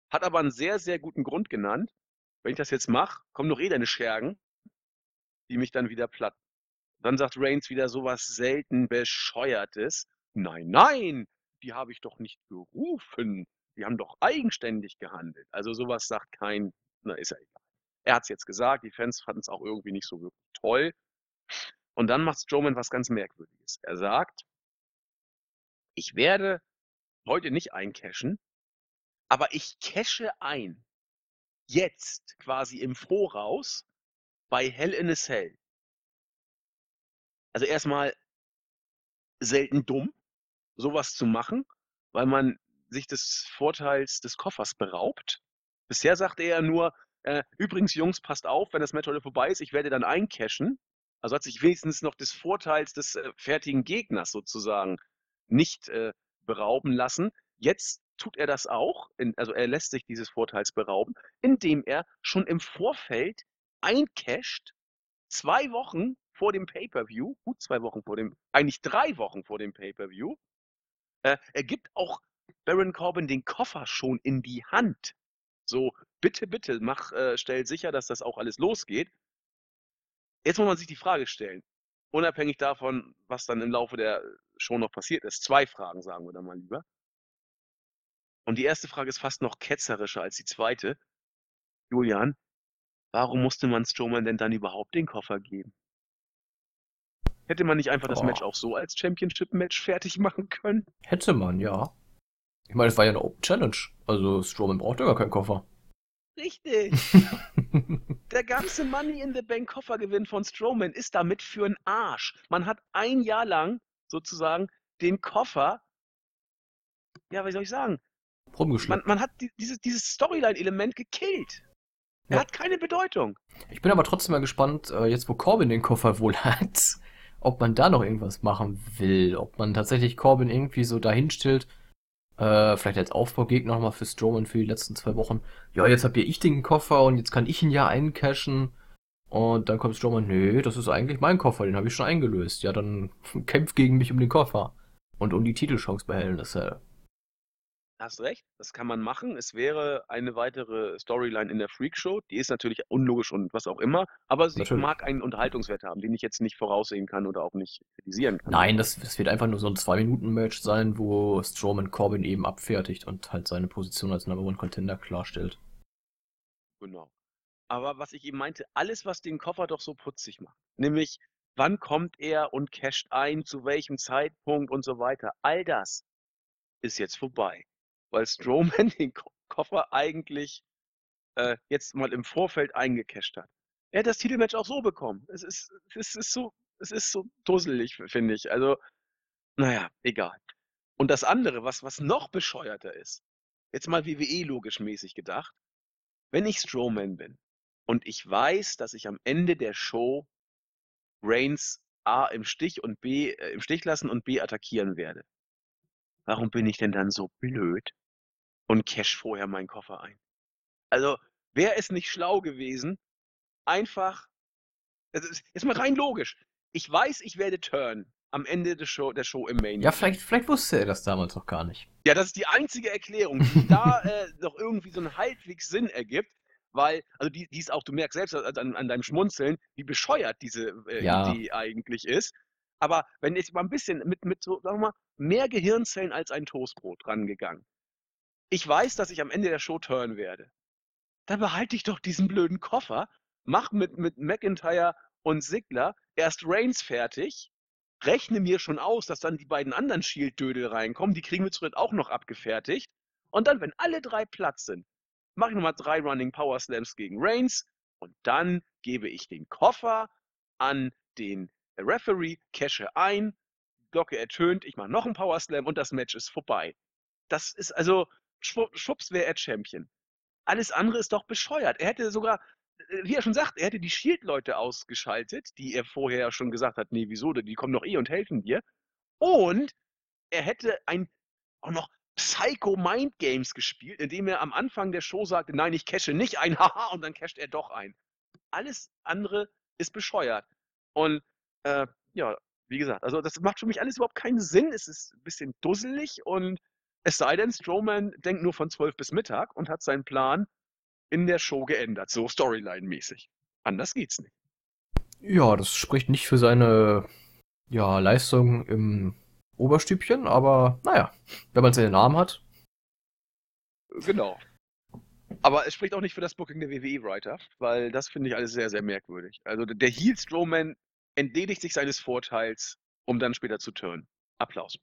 Hat aber einen sehr, sehr guten Grund genannt. Wenn ich das jetzt mache, kommen noch eh deine Schergen, die mich dann wieder platt. Dann sagt Reigns wieder sowas selten Bescheuertes. Nein, nein, die habe ich doch nicht gerufen. Die haben doch eigenständig gehandelt. Also sowas sagt kein, na ist ja egal. Er hat es jetzt gesagt, die Fans fanden es auch irgendwie nicht so wirklich toll. Und dann macht Strowman was ganz Merkwürdiges. Er sagt, ich werde heute nicht eincashen, aber ich cashe ein. Jetzt quasi im Voraus bei Hell in a Cell. Also erstmal selten dumm, sowas zu machen, weil man sich des Vorteils des Koffers beraubt. Bisher sagte er nur, äh, übrigens Jungs, passt auf, wenn das Match heute vorbei ist, ich werde dann eincashen. Also hat sich wenigstens noch des Vorteils des äh, fertigen Gegners sozusagen nicht äh, berauben lassen. Jetzt tut er das auch, in, also er lässt sich dieses Vorteils berauben, indem er schon im Vorfeld eincasht, zwei Wochen vor dem Pay-per-View, gut zwei Wochen vor dem, eigentlich drei Wochen vor dem Pay-per-View. Äh, er gibt auch Baron Corbin den Koffer schon in die Hand. So, bitte, bitte, mach, äh, stell sicher, dass das auch alles losgeht. Jetzt muss man sich die Frage stellen, unabhängig davon, was dann im Laufe der Show noch passiert ist. Zwei Fragen, sagen wir dann mal lieber. Und die erste Frage ist fast noch ketzerischer als die zweite. Julian, warum musste man Strowman denn dann überhaupt den Koffer geben? Hätte man nicht einfach oh. das Match auch so als Championship-Match fertig <laughs> machen können? Hätte man, ja. Ich meine, es war ja eine Open Challenge. Also Strowman braucht ja gar keinen Koffer. Richtig. <laughs> Der ganze Money in the Bank Koffergewinn von Strowman ist damit für einen Arsch. Man hat ein Jahr lang sozusagen den Koffer, ja, wie soll ich sagen? Man, man hat die, dieses, dieses Storyline-Element gekillt. Er ja. hat keine Bedeutung. Ich bin aber trotzdem mal gespannt, äh, jetzt wo Corbin den Koffer wohl <laughs> hat, ob man da noch irgendwas machen will. Ob man tatsächlich Corbin irgendwie so dahin stellt, äh, vielleicht als Aufbaugegner nochmal für Strowman für die letzten zwei Wochen. Ja, jetzt hab ja ich den Koffer und jetzt kann ich ihn ja eincashen. Und dann kommt Strowman, nö, das ist eigentlich mein Koffer, den habe ich schon eingelöst. Ja, dann <laughs> kämpf gegen mich um den Koffer. Und um die Titelchance bei Hell in a Cell. Hast recht, das kann man machen. Es wäre eine weitere Storyline in der Freakshow. Die ist natürlich unlogisch und was auch immer, aber sie natürlich. mag einen Unterhaltungswert haben, den ich jetzt nicht voraussehen kann oder auch nicht kritisieren kann. Nein, das, das wird einfach nur so ein Zwei-Minuten-Match sein, wo Strowman Corbin eben abfertigt und halt seine Position als Number One Contender klarstellt. Genau. Aber was ich eben meinte, alles, was den Koffer doch so putzig macht, nämlich wann kommt er und casht ein, zu welchem Zeitpunkt und so weiter, all das ist jetzt vorbei weil Strowman <laughs> den Ko Koffer eigentlich äh, jetzt mal im Vorfeld eingecasht hat. Er hat das Titelmatch auch so bekommen. Es ist, es ist so, es ist so dusselig, finde ich. Also, naja, egal. Und das andere, was, was noch bescheuerter ist, jetzt mal WWE logisch mäßig gedacht, wenn ich Strowman bin und ich weiß, dass ich am Ende der Show Reigns A im Stich und B äh, im Stich lassen und B attackieren werde. Warum bin ich denn dann so blöd und cash vorher meinen Koffer ein? Also, wäre es nicht schlau gewesen, einfach, also jetzt mal rein logisch. Ich weiß, ich werde turn am Ende der Show, der Show im Main. Ja, vielleicht, vielleicht wusste er das damals noch gar nicht. Ja, das ist die einzige Erklärung, die da <laughs> äh, noch irgendwie so einen halbwegs Sinn ergibt. Weil, also die, die ist auch, du merkst selbst an, an deinem Schmunzeln, wie bescheuert diese äh, Ja. Idee eigentlich ist. Aber wenn ich mal ein bisschen mit, mit so, sagen wir mal, mehr Gehirnzellen als ein Toastbrot rangegangen. Ich weiß, dass ich am Ende der Show turn werde. Dann behalte ich doch diesen blöden Koffer, mach mit, mit McIntyre und Sigler erst Reigns fertig, rechne mir schon aus, dass dann die beiden anderen Shield-Dödel reinkommen, die kriegen wir zu dritt auch noch abgefertigt. Und dann, wenn alle drei Platz sind, mache ich nochmal drei Running Power Slams gegen Reigns und dann gebe ich den Koffer an den Referee, cashe ein, Glocke ertönt, ich mache noch einen Power Slam und das Match ist vorbei. Das ist also, schwupps wäre er Champion. Alles andere ist doch bescheuert. Er hätte sogar, äh, wie er schon sagt, er hätte die Shield-Leute ausgeschaltet, die er vorher schon gesagt hat, nee, wieso, die kommen doch eh und helfen dir. Und er hätte ein auch noch Psycho Mind Games gespielt, indem er am Anfang der Show sagte, nein, ich cashe nicht ein, <laughs> haha, und dann casht er doch ein. Alles andere ist bescheuert. Und äh, ja, wie gesagt, also das macht für mich alles überhaupt keinen Sinn. Es ist ein bisschen dusselig und es sei denn, Strowman denkt nur von 12 bis Mittag und hat seinen Plan in der Show geändert, so Storyline-mäßig. Anders geht's nicht. Ja, das spricht nicht für seine ja, Leistung im Oberstübchen, aber naja, wenn man seinen Namen hat. Genau. Aber es spricht auch nicht für das Booking der WWE-Writer, weil das finde ich alles sehr, sehr merkwürdig. Also der- der Heel Strowman entledigt sich seines Vorteils, um dann später zu turnen. Applaus.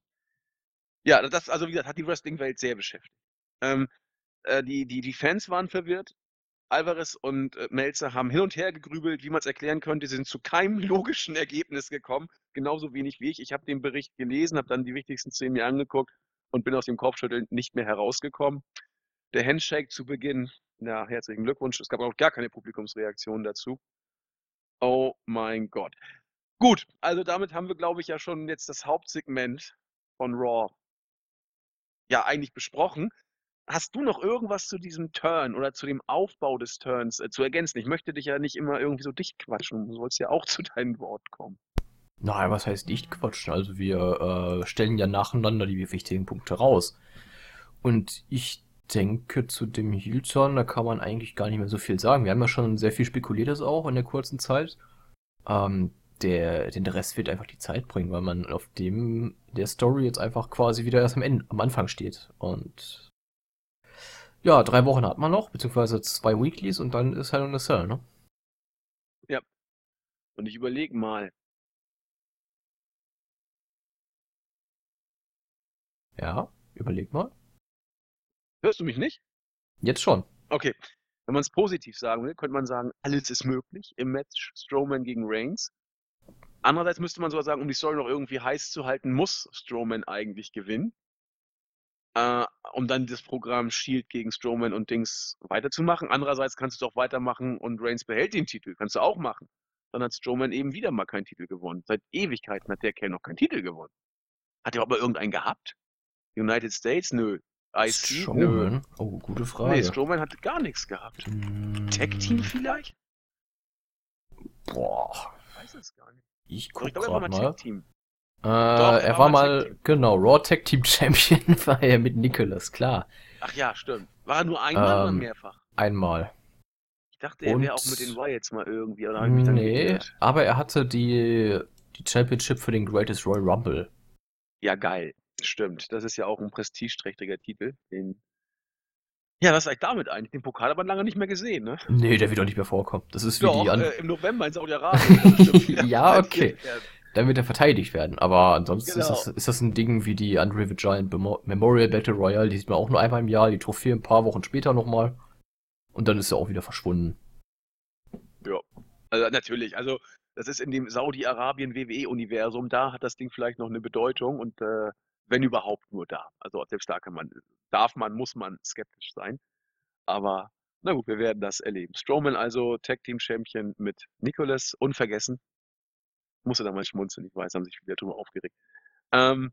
Ja, das, also wie gesagt, hat die Wrestling-Welt sehr beschäftigt. Ähm, äh, die, die, die Fans waren verwirrt. Alvarez und äh, Melzer haben hin und her gegrübelt, wie man es erklären könnte. Sie sind zu keinem <laughs> logischen Ergebnis gekommen. Genauso wenig wie ich. Ich habe den Bericht gelesen, habe dann die wichtigsten Szenen mir angeguckt und bin aus dem Kopfschütteln nicht mehr herausgekommen. Der Handshake zu Beginn, ja, herzlichen Glückwunsch. Es gab auch gar keine Publikumsreaktion dazu. Oh mein Gott. Gut, also damit haben wir, glaube ich, ja schon jetzt das Hauptsegment von Raw ja eigentlich besprochen. Hast du noch irgendwas zu diesem Turn oder zu dem Aufbau des Turns äh, zu ergänzen? Ich möchte dich ja nicht immer irgendwie so dicht quatschen. Du sollst ja auch <laughs> zu deinem Wort kommen. Nein, was heißt nicht quatschen? Also wir äh, stellen ja nacheinander die wichtigen Punkte raus. Und ich denke, zu dem Heel-Turn, da kann man eigentlich gar nicht mehr so viel sagen. Wir haben ja schon sehr viel spekuliertes auch in der kurzen Zeit. Ähm, der, den Rest wird einfach die Zeit bringen, weil man auf dem der Story jetzt einfach quasi wieder erst am Ende, am Anfang steht. Und ja, drei Wochen hat man noch, beziehungsweise zwei Weeklies und dann ist Hell in a Cell, ne? Und ich überlege mal, Ja, überleg mal. hörst du mich nicht? Jetzt schon. Okay. Wenn man es positiv sagen will, könnte man sagen, alles ist möglich im Match Strowman gegen Reigns. Andererseits müsste man sogar sagen, um die Story noch irgendwie heiß zu halten, muss Strowman eigentlich gewinnen. Äh, um dann das Programm Shield gegen Strowman und Dings weiterzumachen. Andererseits kannst du es auch weitermachen und Reigns behält den Titel. Kannst du auch machen. Dann hat Strowman eben wieder mal keinen Titel gewonnen. Seit Ewigkeiten hat der Kerl noch keinen Titel gewonnen. Hat er aber irgendeinen gehabt? United States? Nö. IC? Nö. Oh, gute Frage. Nee, Strowman hatte gar nichts gehabt. Hm, Tag Team vielleicht? Boah, Ich weiß es gar nicht. Ich Aber guck ich glaube, er war grad mal. Äh, er er war mal genau, Raw Tag Team <laughs> Champion war er mit Nicholas, klar. Ach ja, stimmt. War er nur einmal oder Ähm, mehrfach? Einmal. Ich dachte, er wäre auch mit den Wyatts mal irgendwie. Oder hab ich mich dann Nee, geirrt? aber er hatte die, die Championship für den Greatest Royal Rumble. Ja, geil. Stimmt. Das ist ja auch ein prestigeträchtiger Titel. Den ja, was ist eigentlich damit eigentlich? Den Pokal man lange nicht mehr gesehen, ne? Nee, der wird auch nicht mehr vorkommen. Das ist wie Doch, die an äh, im November in Saudi-Arabien. <laughs> Ja, <laughs> okay. Dann wird er verteidigt werden. Aber ansonsten ist, Genau. das, ist das ein Ding wie die Andre the Giant Memo- Memorial Battle Royale. Die sieht man auch nur einmal im Jahr. Die Trophäe ein paar Wochen später nochmal. Und dann ist er auch wieder verschwunden. Also natürlich, also das ist in dem Saudi-Arabien-WWE-Universum, da hat das Ding vielleicht noch eine Bedeutung und äh, wenn überhaupt nur da. Also selbst da kann man, darf man, muss man skeptisch sein. Aber na gut, wir werden das erleben. Strowman also Tag Team Champion mit Nicholas, unvergessen. Musste da mal schmunzeln, ich weiß, haben sich viele drüber aufgeregt. Ähm,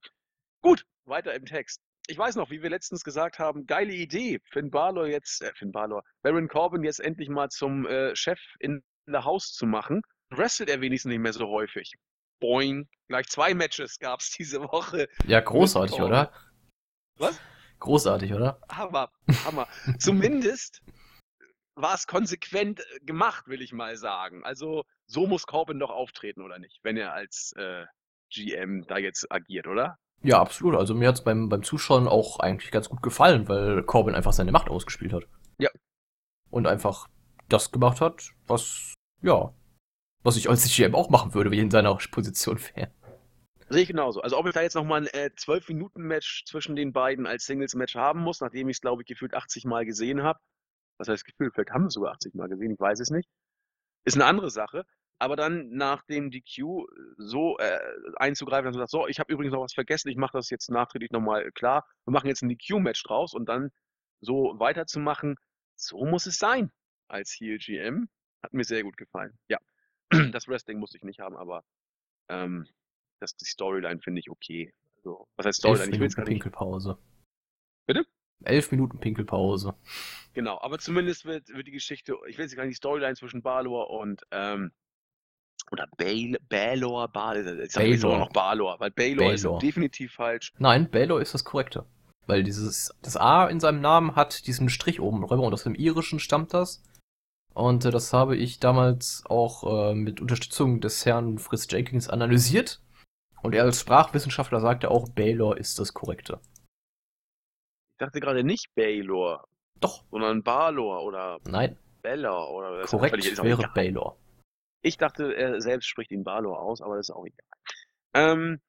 gut, weiter im Text. Ich weiß noch, wie wir letztens gesagt haben, geile Idee, Finn Balor jetzt, äh, Finn Balor, Baron Corbin jetzt endlich mal zum äh, Chef in der Haus zu machen. Wrestelt er wenigstens nicht mehr so häufig. Boing. Gleich zwei Matches gab es <laughs> diese Woche. Ja, großartig, oder? Was? Großartig, oder? Hammer, <laughs> Hammer. Zumindest war es konsequent äh, gemacht, will ich mal sagen. Also so muss Corbin doch auftreten, oder nicht? Wenn er als äh, GM da jetzt agiert, oder? Ja, absolut. Also mir hat's beim, beim Zuschauen auch eigentlich ganz gut gefallen, weil Corbin einfach seine Macht ausgespielt hat. Ja. Und einfach das gemacht hat, was, ja, was ich als GM auch machen würde, wenn ich in seiner Position wäre. Sehe ich genauso. Also ob ich da jetzt nochmal ein äh, 12-Minuten-Match zwischen den beiden als Singles-Match haben muss, nachdem ich es, glaube ich, gefühlt 80 Mal gesehen habe. Was heißt gefühlt? Vielleicht haben wir sogar 80 Mal gesehen, ich weiß es nicht. Ist eine andere Sache. Aber dann nach dem DQ so äh, einzugreifen und zu sagen, so, ich habe übrigens noch was vergessen, ich mache das jetzt nachträglich nochmal klar. Wir machen jetzt ein DQ-Match draus und dann so weiterzumachen, so muss es sein als Heel GM. Hat mir sehr gut gefallen. Ja, <clears throat> das Wrestling musste ich nicht haben, aber ähm, das, die Storyline finde ich okay. Also, was heißt Elf Storyline? Ich will jetzt Minuten gar nicht. Pinkelpause. Bitte? Elf Minuten Pinkelpause. Genau, aber zumindest wird, wird die Geschichte, ich will jetzt gar nicht die Storyline zwischen Balor und ähm, oder Bale, Balor, Balor, ich sage jetzt Baylor. noch Balor, weil Baylor ist Baylor. definitiv falsch. Nein, Baylor ist das Korrekte. Weil dieses, das A in seinem Namen hat diesen Strich oben drüber und aus dem Irischen stammt das. Und äh, das habe ich damals auch äh, mit Unterstützung des Herrn Fritz Jenkins analysiert. Und er als Sprachwissenschaftler sagte auch, Baylor ist das Korrekte. Ich dachte gerade nicht Baylor, Doch, sondern Balor oder nein, Bella oder korrekt völlig- wäre egal. Baylor. Ich dachte, er selbst spricht ihn Balor aus, aber das ist auch egal. Ähm,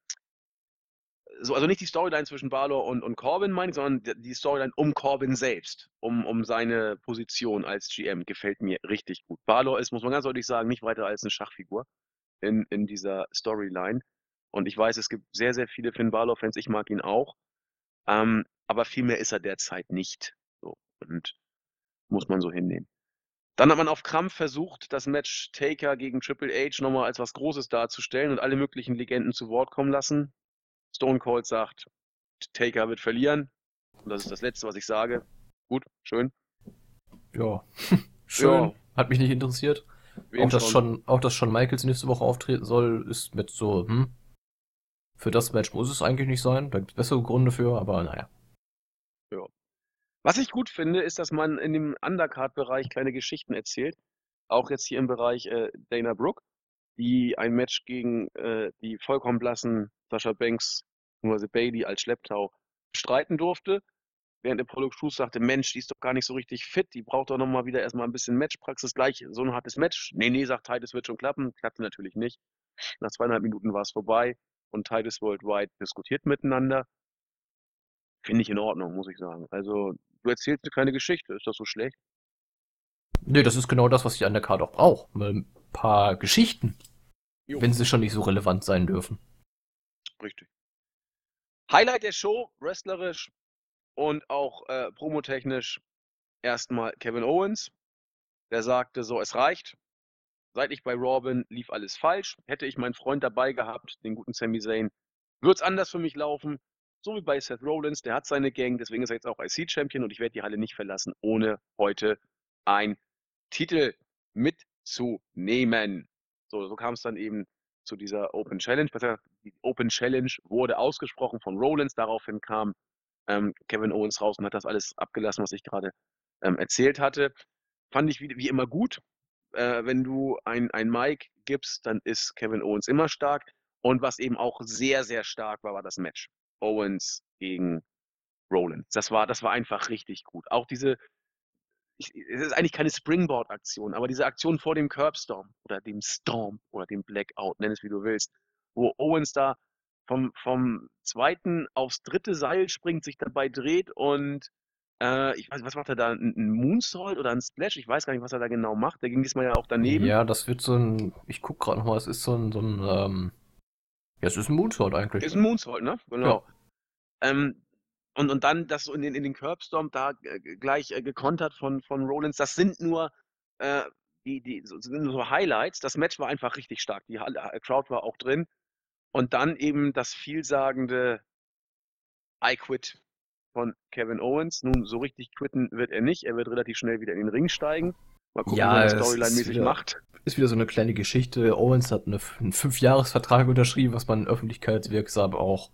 so, also nicht die Storyline zwischen Balor und, und Corbin, meine ich, sondern die- Storyline um Corbin selbst, um, um seine Position als GM, gefällt mir richtig gut. Balor ist, muss man ganz deutlich sagen, nicht weiter als eine Schachfigur in, in dieser Storyline. Und ich weiß, es gibt sehr, sehr viele Finn Balor-Fans, ich mag ihn auch. Ähm, aber viel mehr ist er derzeit nicht. So, und muss man so hinnehmen. Dann hat man auf Krampf versucht, das Match Taker gegen Triple H nochmal als was Großes darzustellen und alle möglichen Legenden zu Wort kommen lassen. Stone Cold sagt, Taker wird verlieren. Und das ist das Letzte, was ich sage. Gut, schön. Ja, <laughs> schön. Ja. Hat mich nicht interessiert. Wen Auch dass, schon, auch dass Shawn Michaels nächste Woche auftreten soll, ist mit so, hm. Für das Match muss es eigentlich nicht sein. Da gibt es bessere Gründe für, aber naja. Was ich gut finde, ist, dass man in dem Undercard-Bereich kleine Geschichten erzählt. Auch jetzt hier im Bereich äh, Dana Brooke, die ein Match gegen äh, die vollkommen blassen Sascha Banks bzw. Bailey als Schlepptau streiten durfte. Während Apollo Crews sagte, Mensch, die ist doch gar nicht so richtig fit, die braucht doch nochmal wieder erstmal ein bisschen Matchpraxis. Gleich so ein hartes Match. Nee, nee, sagt Titus, wird schon klappen. Klappte natürlich nicht. Nach zweieinhalb Minuten war es vorbei und Titus Worldwide diskutiert miteinander. Finde ich in Ordnung, muss ich sagen. Also, du erzählst eine kleine Geschichte. Ist das so schlecht? Nee, das ist genau das, was ich an der Karte auch brauche. Mal Ein paar Geschichten, Jo. wenn sie schon nicht so relevant sein dürfen. Richtig. Highlight der Show, wrestlerisch und auch äh, promotechnisch, erstmal Kevin Owens. Der sagte so, es reicht. Seit ich bei Raw bin, lief alles falsch. Hätte ich meinen Freund dabei gehabt, den guten Sami Zayn, würde es anders für mich laufen. So wie bei Seth Rollins, der hat seine Gang, deswegen ist er jetzt auch IC-Champion und ich werde die Halle nicht verlassen, ohne heute ein Titel mitzunehmen. So, so kam es dann eben zu dieser Open Challenge. Die Open Challenge wurde ausgesprochen von Rollins. Daraufhin kam ähm, Kevin Owens raus und hat das alles abgelassen, was ich gerade ähm, erzählt hatte. Fand ich wie, wie immer gut. Äh, wenn du ein, ein Mic gibst, dann ist Kevin Owens immer stark. Und was eben auch sehr, sehr stark war, war das Match. Owens gegen Rollins. Das war, das war einfach richtig gut. Auch diese, ich, es ist eigentlich keine Springboard-Aktion, aber diese Aktion vor dem Curbstorm oder dem Storm oder dem Blackout, nenn es wie du willst, wo Owens da vom, vom zweiten aufs dritte Seil springt, sich dabei dreht und äh, ich weiß, was macht er da? Ein, Moonsault oder ein Splash? Ich weiß gar nicht, was er da genau macht. Der ging diesmal ja auch daneben. Ja, das wird so ein, ich guck gerade nochmal, es ist so ein, so ein, ähm, ja, es ist ein Moonsault eigentlich. Ist ein Moonsault, ne? Genau. Ähm, und, und dann das in den, in den Curbstorm da äh, gleich äh, gekontert von, von Rollins. Das sind nur äh, die, die so, sind so Highlights. Das Match war einfach richtig stark. Die äh, Crowd war auch drin. Und dann eben das vielsagende I quit von Kevin Owens. Nun, so richtig quitten wird er nicht. Er wird relativ schnell wieder in den Ring steigen. Mal gucken, Ja, wie er Storyline-mäßig macht. Ist wieder so eine kleine Geschichte. Owens hat eine, einen Fünfjahresvertrag unterschrieben, was man öffentlichkeitswirksam auch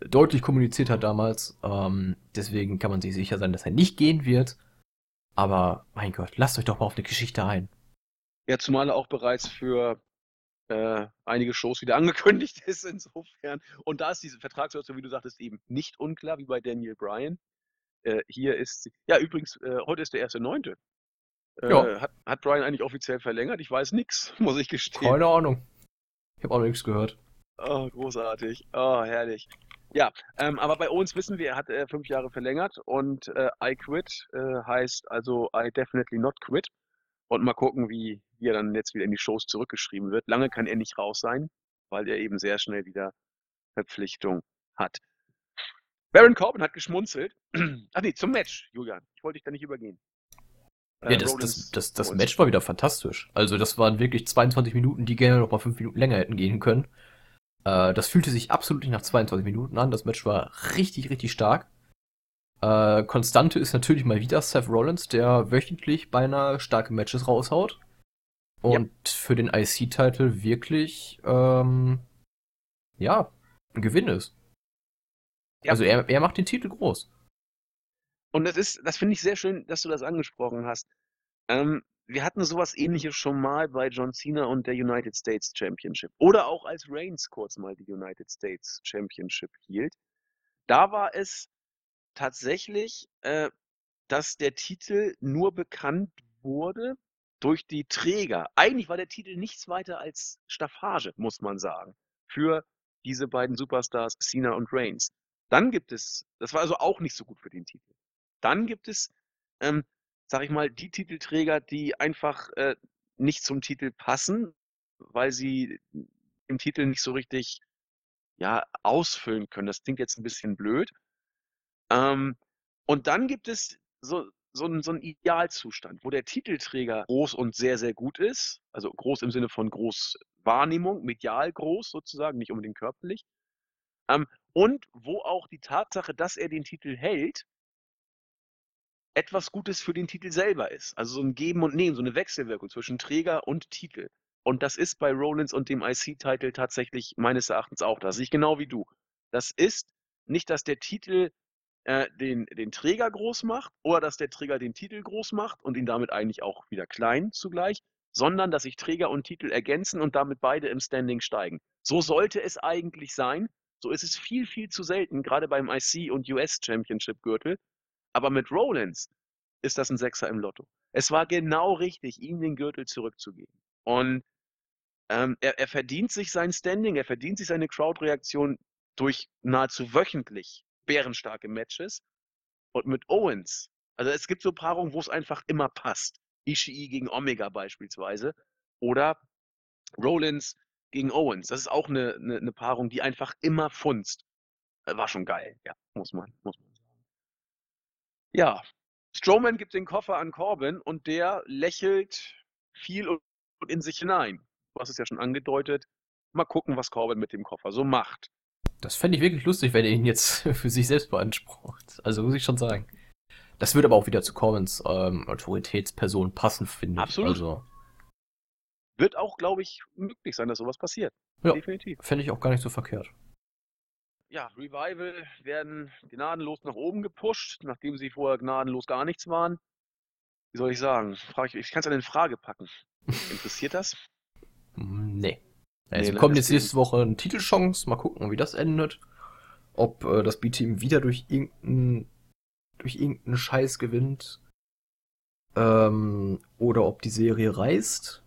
deutlich kommuniziert hat damals. Ähm, deswegen kann man sich sicher sein, dass er nicht gehen wird. Aber mein Gott, lasst euch doch mal auf eine Geschichte ein. Ja, zumal er auch bereits für äh, einige Shows wieder <laughs> angekündigt ist, insofern. Und da ist diese Vertragssituation, wie du sagtest, eben nicht unklar, wie bei Daniel Bryan. Äh, hier ist sie. Ja, übrigens, äh, heute ist der erste Neunte. Äh, Ja. hat, hat Bryan eigentlich offiziell verlängert? Ich weiß nichts, <laughs> muss ich gestehen. Keine Ahnung. Ich habe auch nichts gehört. Oh, großartig. Oh, herrlich. Ja, ähm, aber bei uns wissen wir, er hat äh, fünf Jahre verlängert und äh, I quit äh, heißt also I definitely not quit. Und mal gucken, wie, wie er dann jetzt wieder in die Shows zurückgeschrieben wird. Lange kann er nicht raus sein, weil er eben sehr schnell wieder Verpflichtung hat. Baron Corbin hat geschmunzelt. <clears throat> Ach nee, zum Match, Julian. Ich wollte dich da nicht übergehen. Äh, Ja, das, das, das, das. Match war wieder fantastisch. Also das waren wirklich 22 Minuten, die gerne noch mal 5 Minuten länger hätten gehen können. Äh, das fühlte sich absolut nicht nach 22 Minuten an. Das Match war richtig, richtig stark. Äh, Konstante ist natürlich mal wieder Seth Rollins, der wöchentlich beinahe starke Matches raushaut. Und für den IC-Titel wirklich, ähm, ja, ein Gewinn ist. Ja. Also er, er macht den Titel groß. Und das ist, das finde ich sehr schön, dass du das angesprochen hast. Ähm, wir hatten sowas ähnliches schon mal bei John Cena und der United States Championship. Oder auch als Reigns kurz mal die United States Championship hielt. Da war es tatsächlich, äh, dass der Titel nur bekannt wurde durch die Träger. Eigentlich war der Titel nichts weiter als Staffage, muss man sagen, für diese beiden Superstars Cena und Reigns. Dann gibt es, das war also auch nicht so gut für den Titel. Dann gibt es, ähm, sag ich mal, die Titelträger, die einfach äh, nicht zum Titel passen, weil sie den Titel nicht so richtig ja, ausfüllen können. Das klingt jetzt ein bisschen blöd. Ähm, und dann gibt es so, so, einen, so einen Idealzustand, wo der Titelträger groß und sehr, sehr gut ist. Also groß im Sinne von Großwahrnehmung, medial groß sozusagen, nicht unbedingt körperlich. Ähm, und wo auch die Tatsache, dass er den Titel hält, etwas Gutes für den Titel selber ist. Also so ein Geben und Nehmen, so eine Wechselwirkung zwischen Träger und Titel. Und das ist bei Rollins und dem IC-Titel tatsächlich meines Erachtens auch. Das ich genau wie du. Das ist nicht, dass der Titel äh, den, den Träger groß macht oder dass der Träger den Titel groß macht und ihn damit eigentlich auch wieder klein zugleich, sondern dass sich Träger und Titel ergänzen und damit beide im Standing steigen. So sollte es eigentlich sein. So ist es viel, viel zu selten, gerade beim IC und US Championship Gürtel. Aber mit Rollins ist das ein Sechser im Lotto. Es war genau richtig, ihm den Gürtel zurückzugeben. Und ähm, er, er verdient sich sein Standing, er verdient sich seine Crowd-Reaktion durch nahezu wöchentlich bärenstarke Matches. Und mit Owens, also es gibt so Paarungen, wo es einfach immer passt. Ishii gegen Omega beispielsweise. Oder Rollins gegen Owens. Das ist auch eine, eine, eine Paarung, die einfach immer funzt. Äh, War schon geil, ja, muss man, muss man. Ja, Strowman gibt den Koffer an Corbin und der lächelt viel und in sich hinein. Du hast es ja schon angedeutet. Mal gucken, was Corbin mit dem Koffer so macht. Das fände ich wirklich lustig, wenn er ihn jetzt <laughs> für sich selbst beansprucht. Also muss ich schon sagen. Das würde aber auch wieder zu Corbins ähm, Autoritätsperson passen, finde ich. Absolut. Also, Wird auch, glaube ich, möglich sein, dass sowas passiert. Ja. Definitiv. fände ich auch gar nicht so verkehrt. Ja, Revival werden gnadenlos nach oben gepusht, nachdem sie vorher gnadenlos gar nichts waren. Wie soll ich sagen? Frag ich ich kann es an den Frage packen. Interessiert das? Hm, Nee. Ja, Nee, ne, bekommen jetzt nächste Woche eine Titelchance. Mal gucken, wie das endet. Ob äh, das B-Team wieder durch irgendeinen durch irgendeinen Scheiß gewinnt. Ähm, oder ob die Serie reißt.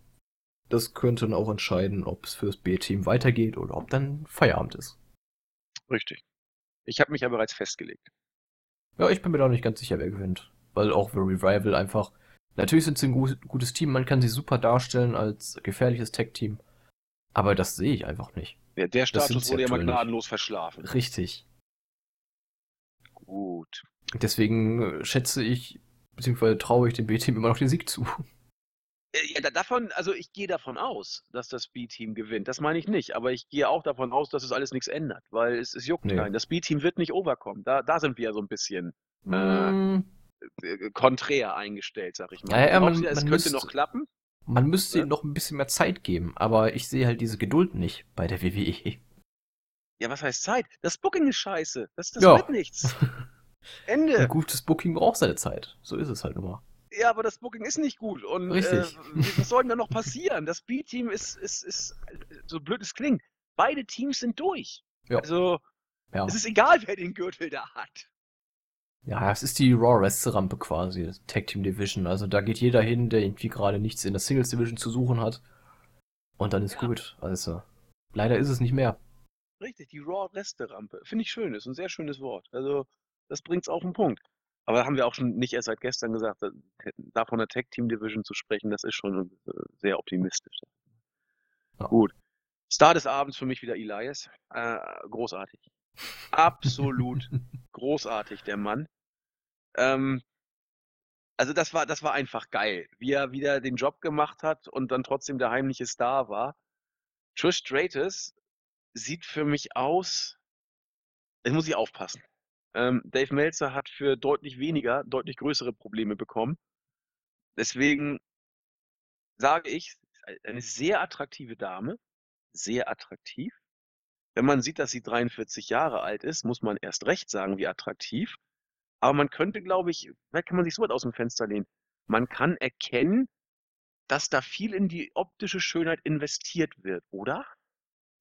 Das könnte dann auch entscheiden, ob es fürs B-Team weitergeht oder ob dann Feierabend ist. Richtig. Ich habe mich ja bereits festgelegt. Ja, ich bin mir da nicht ganz sicher, wer gewinnt. Weil auch The Revival einfach. Natürlich sind sie ein gu- gutes Team, man kann sie super darstellen als gefährliches Tech-Team. Aber das sehe ich einfach nicht. Der, der Status wurde ja mal gnadenlos verschlafen. Richtig. Gut. Deswegen äh, schätze ich, beziehungsweise traue ich dem B-Team immer noch den Sieg zu. Äh, Ja, da- davon, also ich gehe davon aus, dass das B-Team gewinnt. Das meine ich nicht, aber ich gehe auch davon aus, dass es alles nichts ändert, weil es, es juckt Nee. keinen. Das B-Team wird nicht overkommen. Da, da sind wir ja so ein bisschen. Äh, Mm, äh, konträr eingestellt, sag ich mal. Ja, ja, man- ja, es man könnte müsste- noch klappen. Man müsste Ja. ihm noch ein bisschen mehr Zeit geben, aber ich sehe halt diese Geduld nicht bei der. WWE. Ja, was heißt Zeit? Das Booking ist scheiße. Das, das Ja. wird nichts. <laughs> Ein Ende. gutes Booking braucht seine Zeit. So ist es halt immer. Ja, aber das Booking ist nicht gut. Und Richtig. Äh, was soll denn da noch passieren? Das B-Team ist, ist, ist, so blöd es klingt, beide Teams sind durch. Ja. Also, Ja. es ist egal, wer den Gürtel da hat. Ja, es ist die Raw Resterampe quasi, das Tag Team Division. Also da geht jeder hin, der irgendwie gerade nichts in der Singles Division zu suchen hat. Und dann ist Ja. gut. Also, leider ist es nicht mehr. Richtig, die Raw-Resterampe. Finde ich schön, ist ein sehr schönes Wort. Also, das bringt's auf den Punkt. Aber haben wir auch schon nicht erst seit gestern gesagt, da da von der Tag Team Division zu sprechen, das ist schon äh, sehr optimistisch. Ja. Gut. Star des Abends für mich wieder Elias. Äh, großartig. Absolut <laughs> großartig, der Mann. Ähm, also das war, das war einfach geil, wie er wieder den Job gemacht hat und dann trotzdem der heimliche Star war. Trish Stratus sieht für mich aus, jetzt muss ich aufpassen. Ähm, Dave Meltzer hat für deutlich weniger, deutlich größere Probleme bekommen. Deswegen sage ich, eine sehr attraktive Dame, sehr attraktiv. Wenn man sieht, dass sie 43 Jahre alt ist, muss man erst recht sagen, wie attraktiv. Aber man könnte, glaube ich, vielleicht kann man sich so weit aus dem Fenster lehnen. Man kann erkennen, dass da viel in die optische Schönheit investiert wird, oder?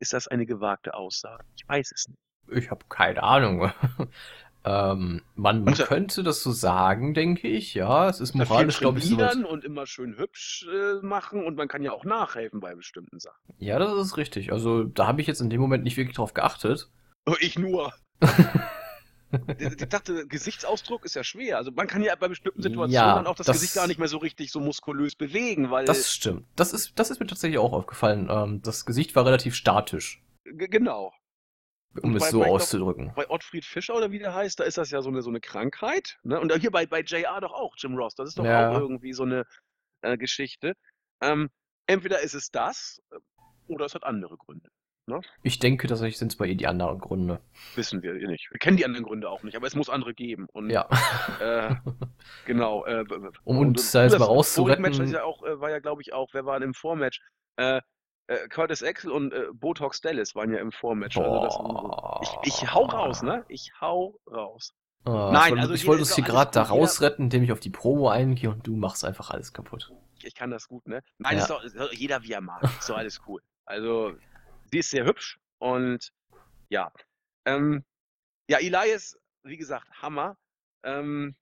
Ist das eine gewagte Aussage? Ich weiß es nicht. Ich habe keine Ahnung. <laughs> ähm, man, man könnte das so sagen, denke ich. Ja, es ist moralisch, glaube ich, so weit. trainieren und immer schön hübsch äh, machen und man kann ja auch nachhelfen bei bestimmten Sachen. Ja, das ist richtig. Also da habe ich jetzt in dem Moment nicht wirklich drauf geachtet. Oh, Ich nur. Ich <laughs> ich dachte, Gesichtsausdruck ist ja schwer. Also man kann ja bei bestimmten Situationen Ja, dann auch das, das- Gesicht gar nicht mehr so richtig so muskulös bewegen, weil Das stimmt. Das ist, das ist mir tatsächlich auch aufgefallen. Ähm, das Gesicht war relativ statisch, G- genau. Um es so bei- auszudrücken. Bei Ottfried Fischer oder wie der heißt, da ist das ja so eine, so eine Krankheit. Ne? Und hier bei, bei JR doch auch, Jim Ross. Das ist doch Ja. auch irgendwie so eine äh, Geschichte. Ähm, entweder ist es das äh, oder es hat andere Gründe. Ich denke, tatsächlich sind es bei ihr die anderen Gründe. Wissen wir nicht. Wir kennen die anderen Gründe auch nicht, aber es muss andere geben. Und Ja. äh, <laughs> genau. Äh, Um uns da jetzt das mal rauszuretten. Vormatch ist ja auch, äh, war ja, glaube ich, auch, wer waren im Vormatch? Äh, Curtis Axel und äh, Botox Dallas waren ja im Vormatch. Also das, ich, ich hau raus, ne? Ich hau raus. Ah, Nein, ich wollte, also ich wollte uns doch hier alles gerade da rausretten, indem ich auf die Promo eingehe und du machst einfach alles kaputt. Ich kann das gut, ne? Nein, Ja. ist doch, ist doch jeder wie er mag. Ist doch alles cool. Also, sie ist sehr hübsch und ja. Ähm, ja, Elias, wie gesagt, Hammer. Ähm,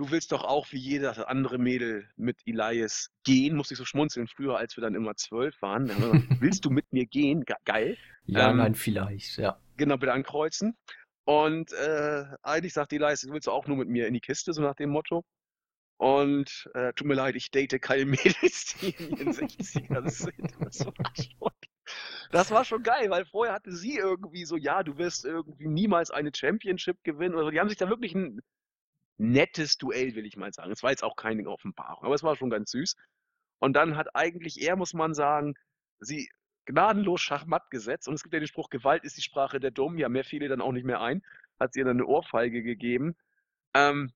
du willst doch auch wie jedes andere Mädel mit Elias gehen, musste ich so schmunzeln früher, als wir dann immer zwölf waren. Dann <laughs> willst du mit mir gehen? Ge geil. Ja, Ähm, nein, vielleicht, ja. Genau, bitte ankreuzen. Und äh, eigentlich sagt Elias, du willst auch nur mit mir in die Kiste, so nach dem Motto. Und äh, tut mir leid, ich date keine <laughs> Mädels, die in ihren 60ern sind. <laughs> Das war, schon, das war schon geil, weil vorher hatte sie irgendwie so, ja, du wirst irgendwie niemals eine Championship gewinnen. Also die haben sich da wirklich ein nettes Duell, will ich mal sagen. Es war jetzt auch keine Offenbarung, aber es war schon ganz süß. Und dann hat eigentlich er, muss man sagen, sie gnadenlos Schachmatt gesetzt. Und es gibt ja den Spruch, Gewalt ist die Sprache der Dummen. Ja, mehr fiel ihr dann auch nicht mehr ein. Hat sie ihr dann eine Ohrfeige gegeben. Ähm,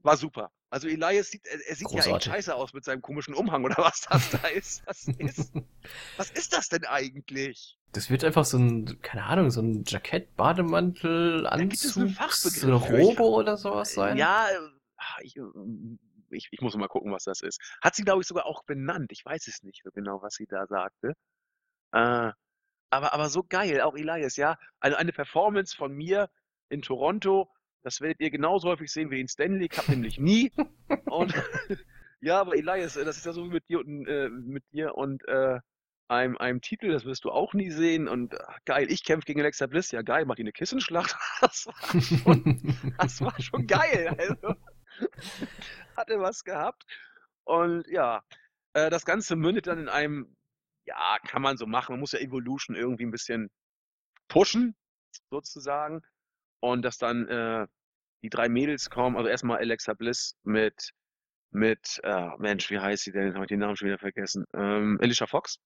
war super. Also Elias sieht, er, er sieht ja echt Großartig. scheiße aus mit seinem komischen Umhang oder was das da ist. Was ist, <laughs> was ist das denn eigentlich? Das wird einfach so ein, keine Ahnung, so ein Jackett, Bademantel, Anzug, so eine Robe oder sowas sein. Ja, äh, ich, äh, ich, ich muss mal gucken, was das ist. Hat sie, glaube ich, sogar auch benannt. Ich weiß es nicht so genau, was sie da sagte. Äh, aber, aber so geil, auch Elias, ja. Eine, eine Performance von mir in Toronto, das werdet ihr genauso häufig sehen wie den Stanley Cup, nämlich nie. <laughs> Und <laughs> ja, aber Elias, äh, das ist ja so wie mit dir und, äh, mit dir und äh, einem, einem Titel, das wirst du auch nie sehen. Und äh, geil, ich kämpfe gegen Alexa Bliss, ja geil, mach die eine Kissenschlacht. <laughs> Das war schon das war schon geil. Also, hatte was gehabt. Und ja, äh, das Ganze mündet dann in einem, ja, kann man so machen. Man muss ja Evolution irgendwie ein bisschen pushen, sozusagen. Und dass dann äh, die drei Mädels kommen, also erstmal Alexa Bliss mit, mit, äh, Mensch, wie heißt sie denn? Habe ich den Namen schon wieder vergessen. Ähm, Alicia Fox.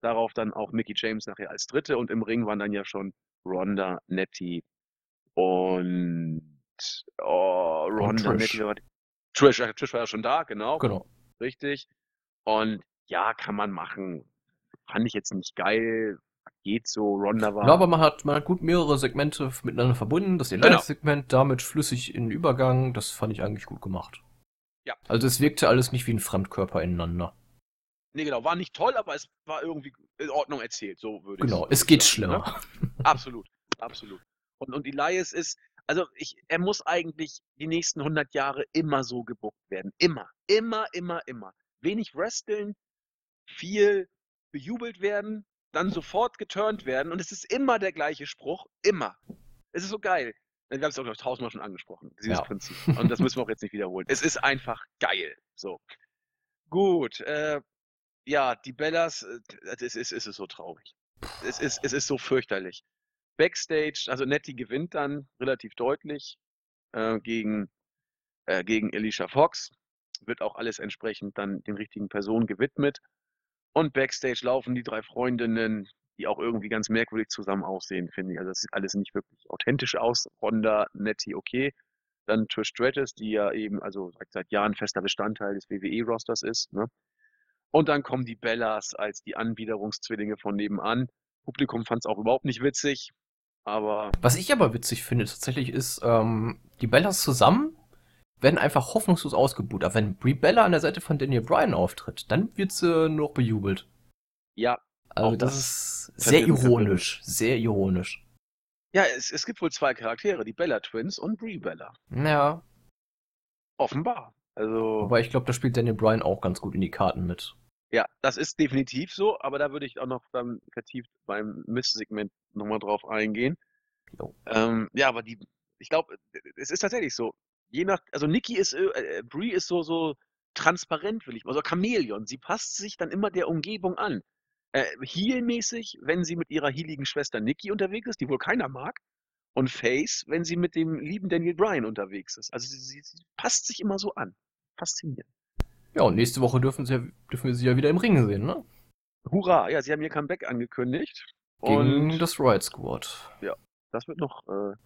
Darauf dann auch Mickey James nachher als Dritte und im Ring waren dann ja schon Ronda, Nettie und oh, Ronda, Trish. Nettie, war Trish, äh, Trish war ja schon da, genau. Genau. Richtig. Und ja, kann man machen. Fand ich jetzt nicht geil. Geht so. Ronda war. Ja, aber man hat, man hat gut mehrere Segmente miteinander verbunden. Das Genau. Alliance-Segment damit flüssig in den Übergang, das fand ich eigentlich gut gemacht. Ja. Also es wirkte alles nicht wie ein Fremdkörper ineinander. Nee, genau. War nicht toll, aber es war irgendwie in Ordnung erzählt. So würde Genau, ich es geht sagen, ne? schlimmer. Absolut, absolut. Und, und Elias ist, also ich, er muss eigentlich die nächsten 100 Jahre immer so gebuckt werden. Immer, immer, immer, immer. Wenig wresteln, viel bejubelt werden, dann sofort geturnt werden und es ist immer der gleiche Spruch, immer. Es ist so geil. Wir haben es auch, glaube ich, tausendmal schon angesprochen, dieses Ja. Prinzip. Und das müssen wir auch jetzt nicht wiederholen. Es ist einfach geil. So. Gut, äh, ja, die Bellas, äh, es ist, es ist so traurig. Es ist, es ist so fürchterlich. Backstage, also Nettie gewinnt dann relativ deutlich äh, gegen, äh, gegen Alicia Fox. Wird auch alles entsprechend dann den richtigen Personen gewidmet. Und Backstage laufen die drei Freundinnen, die auch irgendwie ganz merkwürdig zusammen aussehen, finde ich. Also das sieht alles nicht wirklich authentisch aus. Ronda, Nettie, okay. Dann Trish Stratus, die ja eben also seit, seit Jahren fester Bestandteil des WWE-Rosters ist. Ne? Und dann kommen die Bellas als die Anbiederungszwillinge von nebenan. Publikum fand es auch überhaupt nicht witzig, aber Was ich aber witzig finde tatsächlich ist, ähm, die Bellas zusammen werden einfach hoffnungslos ausgebuht. Aber wenn Brie Bella an der Seite von Daniel Bryan auftritt, dann wird sie nur noch bejubelt. ja, Also Auch das, das ist sehr ironisch, sehr ironisch. ja, es, es gibt wohl zwei Charaktere, die Bella Twins und Brie Bella. Ja, Offenbar. Also wobei ich glaube, da spielt Daniel Bryan auch ganz gut in die Karten mit. Ja, das ist definitiv so, aber da würde ich auch noch dann vertieft beim Miss-Segment nochmal drauf eingehen. Jo. Ähm, ja, aber die, ich glaube, es ist tatsächlich so. Je nach, also Nikki ist, äh, äh, Brie ist so, so transparent, will ich mal, so Chamäleon. Sie passt sich dann immer der Umgebung an. Äh, Heel-mäßig, wenn sie mit ihrer heeligen Schwester Nikki unterwegs ist, die wohl keiner mag. Und Face, wenn sie mit dem lieben Daniel Bryan unterwegs ist. Also sie, sie passt sich immer so an. Faszinierend. Ja, und nächste Woche dürfen, sie, ja- dürfen wir sie ja wieder im Ring sehen, ne? Hurra! Ja, sie haben ihr Comeback angekündigt. Gegen und das Riot Squad. das wird noch, äh,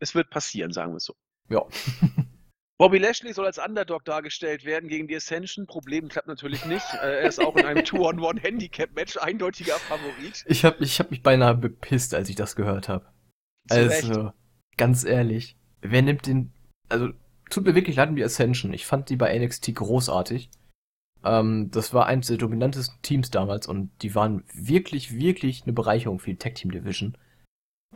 es wird passieren, sagen wir es so. Ja. <laughs> Bobby Lashley soll als Underdog dargestellt werden gegen die Ascension. Problem klappt natürlich nicht. Äh, er ist auch in einem <laughs> Two-on-One-Handicap-Match eindeutiger Favorit. Ich habe ich hab mich beinahe bepisst, als ich das gehört habe. Zu Recht. Also, ganz ehrlich, wer nimmt den. Also, tut mir wirklich leid um die Ascension. Ich fand die bei NXT großartig. Ähm, das war eines der dominantesten Teams damals und die waren wirklich, wirklich eine Bereicherung für die Tag Team Division.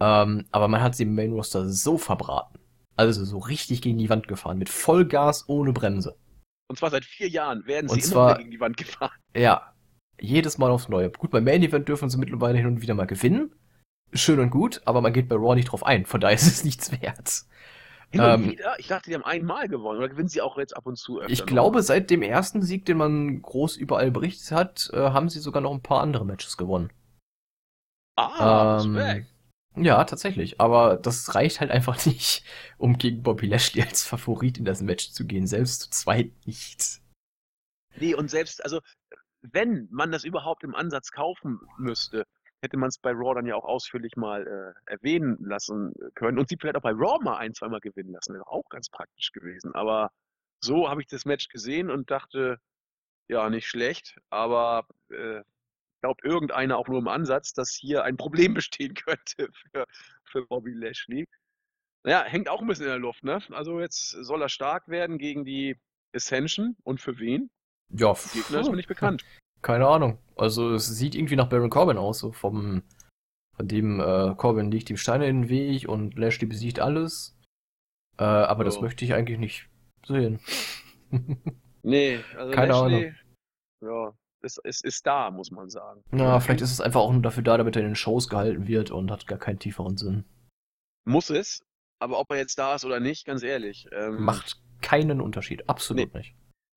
Ähm, aber man hat sie im Main Roster so verbraten. Also so richtig gegen die Wand gefahren, mit Vollgas ohne Bremse. Und zwar seit vier Jahren werden Und sie immer zwar- gegen die Wand gefahren. Ja, jedes Mal aufs Neue. Gut, beim Main Event dürfen sie mittlerweile hin und wieder mal gewinnen. Schön und gut, aber man geht bei Raw nicht drauf ein. Von daher ist es nichts wert. Hin Ähm, wieder? Ich dachte, die haben einmal gewonnen. Oder gewinnen sie auch jetzt ab und zu öfter Ich noch? glaube, seit dem ersten Sieg, den man groß überall berichtet hat, äh, haben sie sogar noch ein paar andere Matches gewonnen. Ah, Ähm, Respekt. Ja, tatsächlich. Aber das reicht halt einfach <laughs> nicht, um gegen Bobby Lashley als Favorit in das Match zu gehen. Selbst zu zweit nicht. Nee, und selbst, also, wenn man das überhaupt im Ansatz kaufen müsste, hätte man es bei Raw dann ja auch ausführlich mal äh, erwähnen lassen können und sie vielleicht auch bei Raw mal ein, zweimal gewinnen lassen. Wäre auch ganz praktisch gewesen. Aber so habe ich das Match gesehen und dachte, ja, nicht schlecht, aber äh, glaubt irgendeiner auch nur im Ansatz, dass hier ein Problem <laughs> bestehen könnte für, für Bobby Lashley. Naja, hängt auch ein bisschen in der Luft, ne? Also jetzt soll er stark werden gegen die Ascension und für wen? Ja, Der Gegner ist mir nicht <laughs> bekannt. Keine Ahnung. Also es sieht irgendwie nach Baron Corbin aus, so vom von dem äh, Corbin legt ihm Steine in den Weg und Lashley besiegt alles. Äh, aber das So. möchte ich eigentlich nicht sehen. <laughs> Nee, also Keine Lashley, ja, ist, ist, ist da, muss man sagen. Na, vielleicht ist es einfach auch nur dafür da, damit er in den Shows gehalten wird und hat gar keinen tieferen Sinn. Muss es, aber ob er jetzt da ist oder nicht, ganz ehrlich. Ähm, Macht keinen Unterschied. Absolut nicht.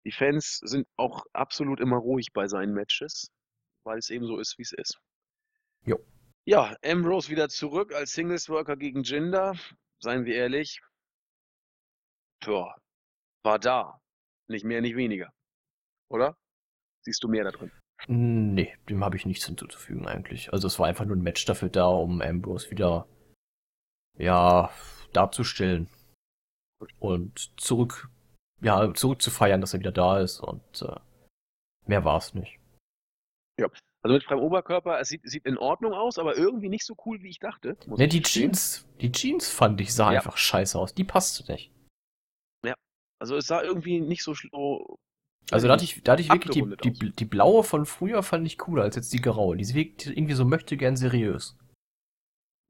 Die Fans sind auch absolut immer ruhig bei seinen Matches, weil es eben so ist, wie es ist. Jo. Ja, Ambrose wieder zurück als Singles-Worker gegen Jinder. Seien wir ehrlich. Tja, war da. Nicht mehr, nicht weniger. Oder? Siehst du mehr da drin? Nee, dem habe ich nichts hinzuzufügen eigentlich. Also es war einfach nur ein Match dafür da, um Ambrose wieder, ja, darzustellen. Und zurück ja, zurückzufeiern, dass er wieder da ist und äh, mehr war es nicht. Also mit freiem Oberkörper, es sieht, sieht in Ordnung aus, aber irgendwie nicht so cool, wie ich dachte. Ne, die gestehen. Jeans, die Jeans fand ich, sah Ja. einfach scheiße aus. Die passte nicht. Also es sah irgendwie nicht so schlo. Also da hatte ich, da hatte ich wirklich die, die, die blaue von früher fand ich cooler als jetzt die graue. Die wirkt irgendwie so möchte gern seriös.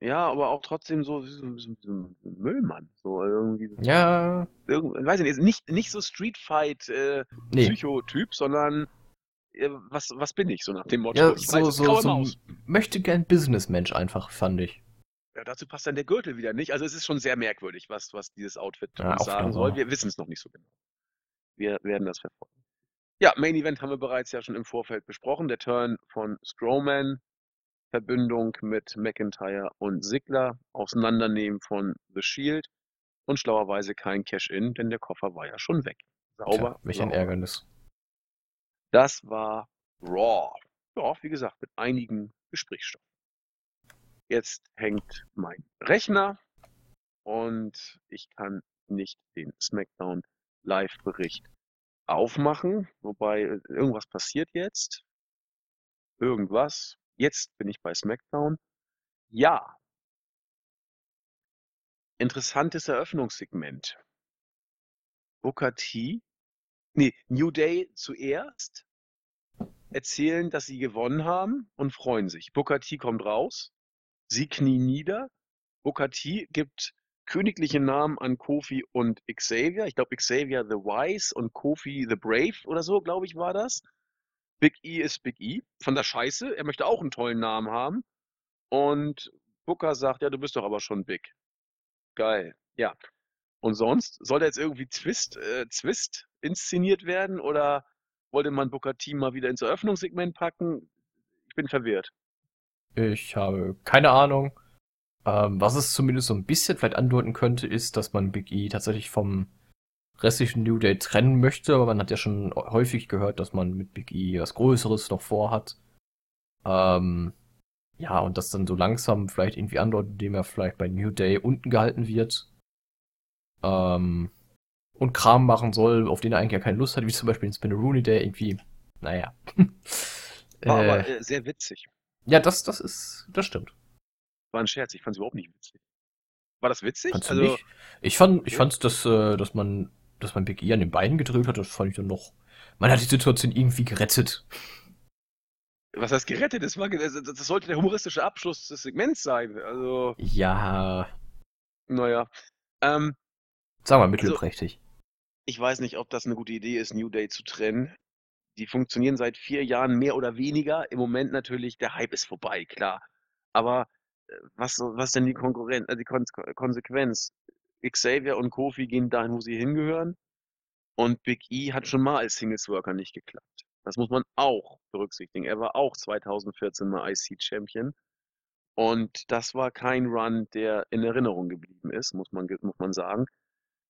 Ja, aber auch trotzdem so, so, so, so ein Müllmann. So irgendwie. Ja, Irgend, weiß ich nicht, nicht, nicht so Street Fight äh, nee. Psychotyp, sondern äh, was, was bin ich, so nach dem Motto. Ja, ich so, weiß, so, so möchte gern Businessmensch einfach, fand ich. Ja, dazu passt dann der Gürtel wieder nicht. Also es ist schon sehr merkwürdig, was, was dieses Outfit Ja, sagen soll. Wir wissen es noch nicht so genau. Wir werden das verfolgen. Ja, Main Event haben wir bereits ja schon im Vorfeld besprochen. Der Turn von Strowman, Verbündung mit McIntyre und Sigler, Auseinandernehmen von The Shield und schlauerweise kein Cash-In, denn der Koffer war ja schon weg. Sauber. Tja, welch ein sauber. Ärgernis. Das war Raw. Ja, wie gesagt, mit einigen Gesprächsstoffen. Jetzt hängt mein Rechner und ich kann nicht den SmackDown Live-Bericht aufmachen, wobei äh, irgendwas passiert jetzt. Irgendwas. Jetzt bin ich bei SmackDown. Ja. Interessantes Eröffnungssegment. Booker T. Nee, New Day zuerst erzählen, dass sie gewonnen haben und freuen sich. Booker T kommt raus, sie knien nieder. Booker T gibt königliche Namen an Kofi und Xavier. Ich glaube Xavier the Wise und Kofi the Brave oder so, glaube ich, war das. Big E ist Big E. Von der Scheiße. Er möchte auch einen tollen Namen haben. Und Booker sagt, ja, du bist doch aber schon Big. Geil. Ja. Und sonst? Soll da jetzt irgendwie Twist, äh, Twist inszeniert werden oder wollte man Booker T mal wieder ins Eröffnungssegment packen? Ich bin verwirrt. Ich habe keine Ahnung. Ähm, was es zumindest so ein bisschen vielleicht andeuten könnte, ist, dass man Big E tatsächlich vom restlichen New Day trennen möchte, aber man hat ja schon häufig gehört, dass man mit Big E was Größeres noch vorhat. Ähm, ja, und das dann so langsam vielleicht irgendwie andeutet, indem er vielleicht bei New Day unten gehalten wird. Ähm, und Kram machen soll, auf den er eigentlich ja keine Lust hat, wie zum Beispiel den Spinneroonie, der irgendwie, naja. <laughs> War äh, aber äh, sehr witzig. ja, das, das ist, das stimmt. War ein Scherz, ich fand es überhaupt nicht witzig. War das witzig? Fandst also? Ich fand, ich Ja. fand's, dass, äh, dass man, dass man Big E an den Beinen gedrillt hat, das fand ich dann noch. Man hat die Situation irgendwie gerettet. was heißt gerettet? Das, war, das, das sollte der humoristische Abschluss des Segments sein. Also, Ja, naja. Ähm, sagen wir mittelprächtig. ich weiß nicht, ob das eine gute Idee ist, New Day zu trennen. Die funktionieren seit vier Jahren mehr oder weniger. Im Moment natürlich, der Hype ist vorbei, klar. Aber äh, was, was ist denn die Konkurrenz, äh, die Kon Konsequenz? Xavier und Kofi gehen dahin, wo sie hingehören. Und Big E hat schon mal als Singles Worker nicht geklappt. Das muss man auch berücksichtigen. Er war auch 2014 mal IC-Champion. Und das war kein Run, der in Erinnerung geblieben ist, muss man, muss man sagen.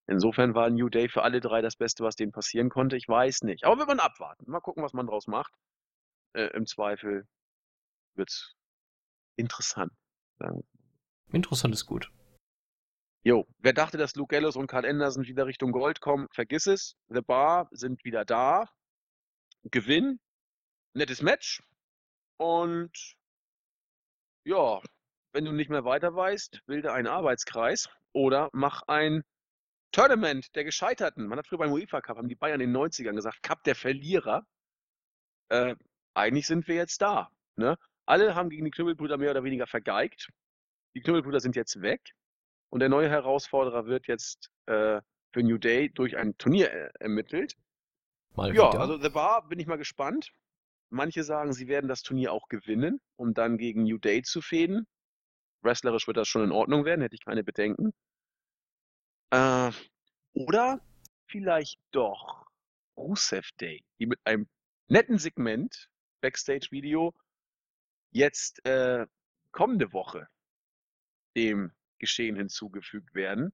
Insofern war New Day für alle drei das Beste, was denen passieren konnte. Ich weiß nicht. Aber wird man abwarten. Mal gucken, was man draus macht. Äh, Im Zweifel wird's interessant. Sagen. wir. Interessant ist gut. Jo, wer dachte, dass Luke Gallows und Carl Anderson wieder Richtung Gold kommen, vergiss es. The Bar sind wieder da. Gewinn. Nettes Match. Und ja, wenn du nicht mehr weiter weißt, bilde einen Arbeitskreis oder mach ein Tournament der Gescheiterten. Man hat früher beim UEFA Cup, haben die Bayern in den 90ern gesagt, Cup der Verlierer. Äh, eigentlich sind wir jetzt da. Ne? Alle haben gegen die Knüppelbrüder mehr oder weniger vergeigt. Die Knüppelbrüder sind jetzt weg. Und der neue Herausforderer wird jetzt äh, für New Day durch ein Turnier äh, ermittelt. Mal Ja, wieder. also The Bar bin ich mal gespannt. Manche sagen, sie werden das Turnier auch gewinnen, um dann gegen New Day zu fäden. Wrestlerisch wird das schon in Ordnung werden, hätte ich keine Bedenken. Äh, oder vielleicht doch Rusev Day, die mit einem netten Segment, Backstage-Video, jetzt äh, kommende Woche dem Geschehen hinzugefügt werden.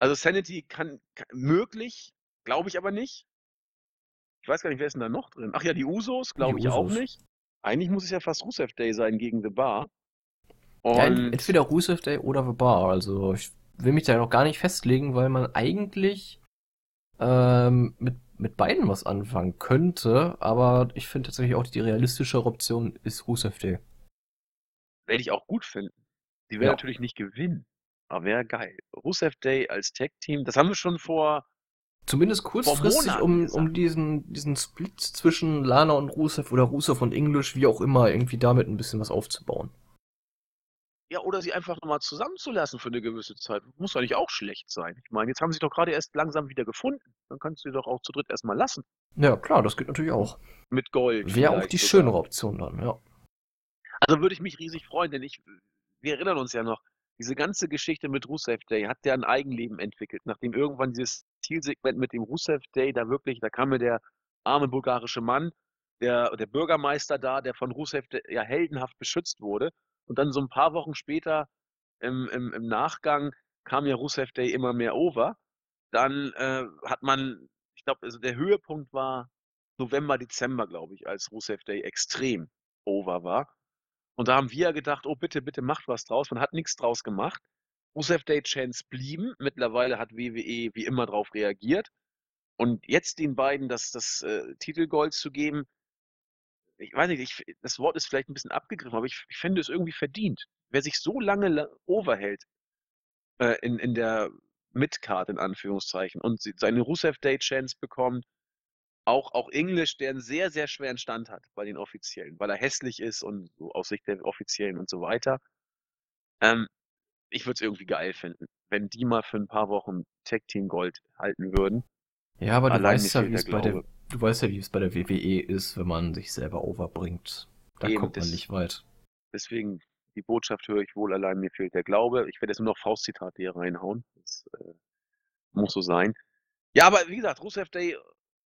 Also Sanity kann, kann möglich, glaube ich aber nicht. Ich weiß gar nicht, wer ist denn da noch drin? Ach ja, die Usos, glaube ich auch Usos. nicht. Eigentlich muss es ja fast Rusev Day sein gegen The Bar. ja, Und ent- entweder Rusev Day oder The Bar. Also ich will mich da noch gar nicht festlegen, weil man eigentlich ähm, mit, mit beiden was anfangen könnte, aber ich finde tatsächlich auch die realistischere Option ist Rusev Day. Werde ich auch gut finden. Die werden Ja. natürlich nicht gewinnen, aber wäre geil. Rusev Day als Tag-Team, das haben wir schon vor, Zumindest kurzfristig, um, gesagt. um diesen, diesen Split zwischen Lana und Rusev oder Rusev und English, wie auch immer, irgendwie damit ein bisschen was aufzubauen. ja, oder sie einfach nochmal zusammenzulassen für eine gewisse Zeit. Muss ja nicht auch schlecht sein. Ich meine, jetzt haben sie doch gerade erst langsam wieder gefunden. Dann kannst du sie doch auch zu dritt erstmal lassen. Ja, klar, das geht natürlich auch. Mit Gold. Wäre auch die sogar. schönere Option dann, ja. Also würde ich mich riesig freuen, denn ich, wir erinnern uns ja noch, diese ganze Geschichte mit Rusev Day hat ja ein Eigenleben entwickelt, nachdem irgendwann dieses Zielsegment mit dem Rusev Day da wirklich, da kam mir der arme bulgarische Mann, der, der Bürgermeister da, der von Rusev Day ja heldenhaft beschützt wurde. Und dann so ein paar Wochen später im, im, im Nachgang kam ja Rusev Day immer mehr over. Dann äh, hat man, ich glaube, also der Höhepunkt war November, Dezember, glaube ich, als Rusev Day extrem over war. Und da haben wir ja gedacht, oh bitte, bitte macht was draus. Man hat nichts draus gemacht. Rusev Day Chance blieben. Mittlerweile hat WWE wie immer drauf reagiert. Und jetzt den beiden das, das äh, Titelgold zu geben, ich weiß nicht, ich, das Wort ist vielleicht ein bisschen abgegriffen, aber ich, ich finde es irgendwie verdient. Wer sich so lange la- overhält äh, in, in der Midcard in Anführungszeichen und seine Rusev Day Chance bekommt, auch, auch English, der einen sehr, sehr schweren Stand hat bei den Offiziellen, weil er hässlich ist und so aus Sicht der Offiziellen und so weiter. Ähm, ich würde es irgendwie geil finden, wenn die mal für ein paar Wochen Tag Team Gold halten würden. Ja, aber du Allein weißt ja, wie es bei der, du weißt ja, wie es bei der WWE ist, wenn man sich selber overbringt. Da Eben, kommt man das- nicht weit. Deswegen, die Botschaft höre ich wohl allein, mir fehlt der Glaube. Ich werde jetzt nur noch Faustzitate hier reinhauen. Das äh, muss so sein. Ja, aber wie gesagt, Rusev Day,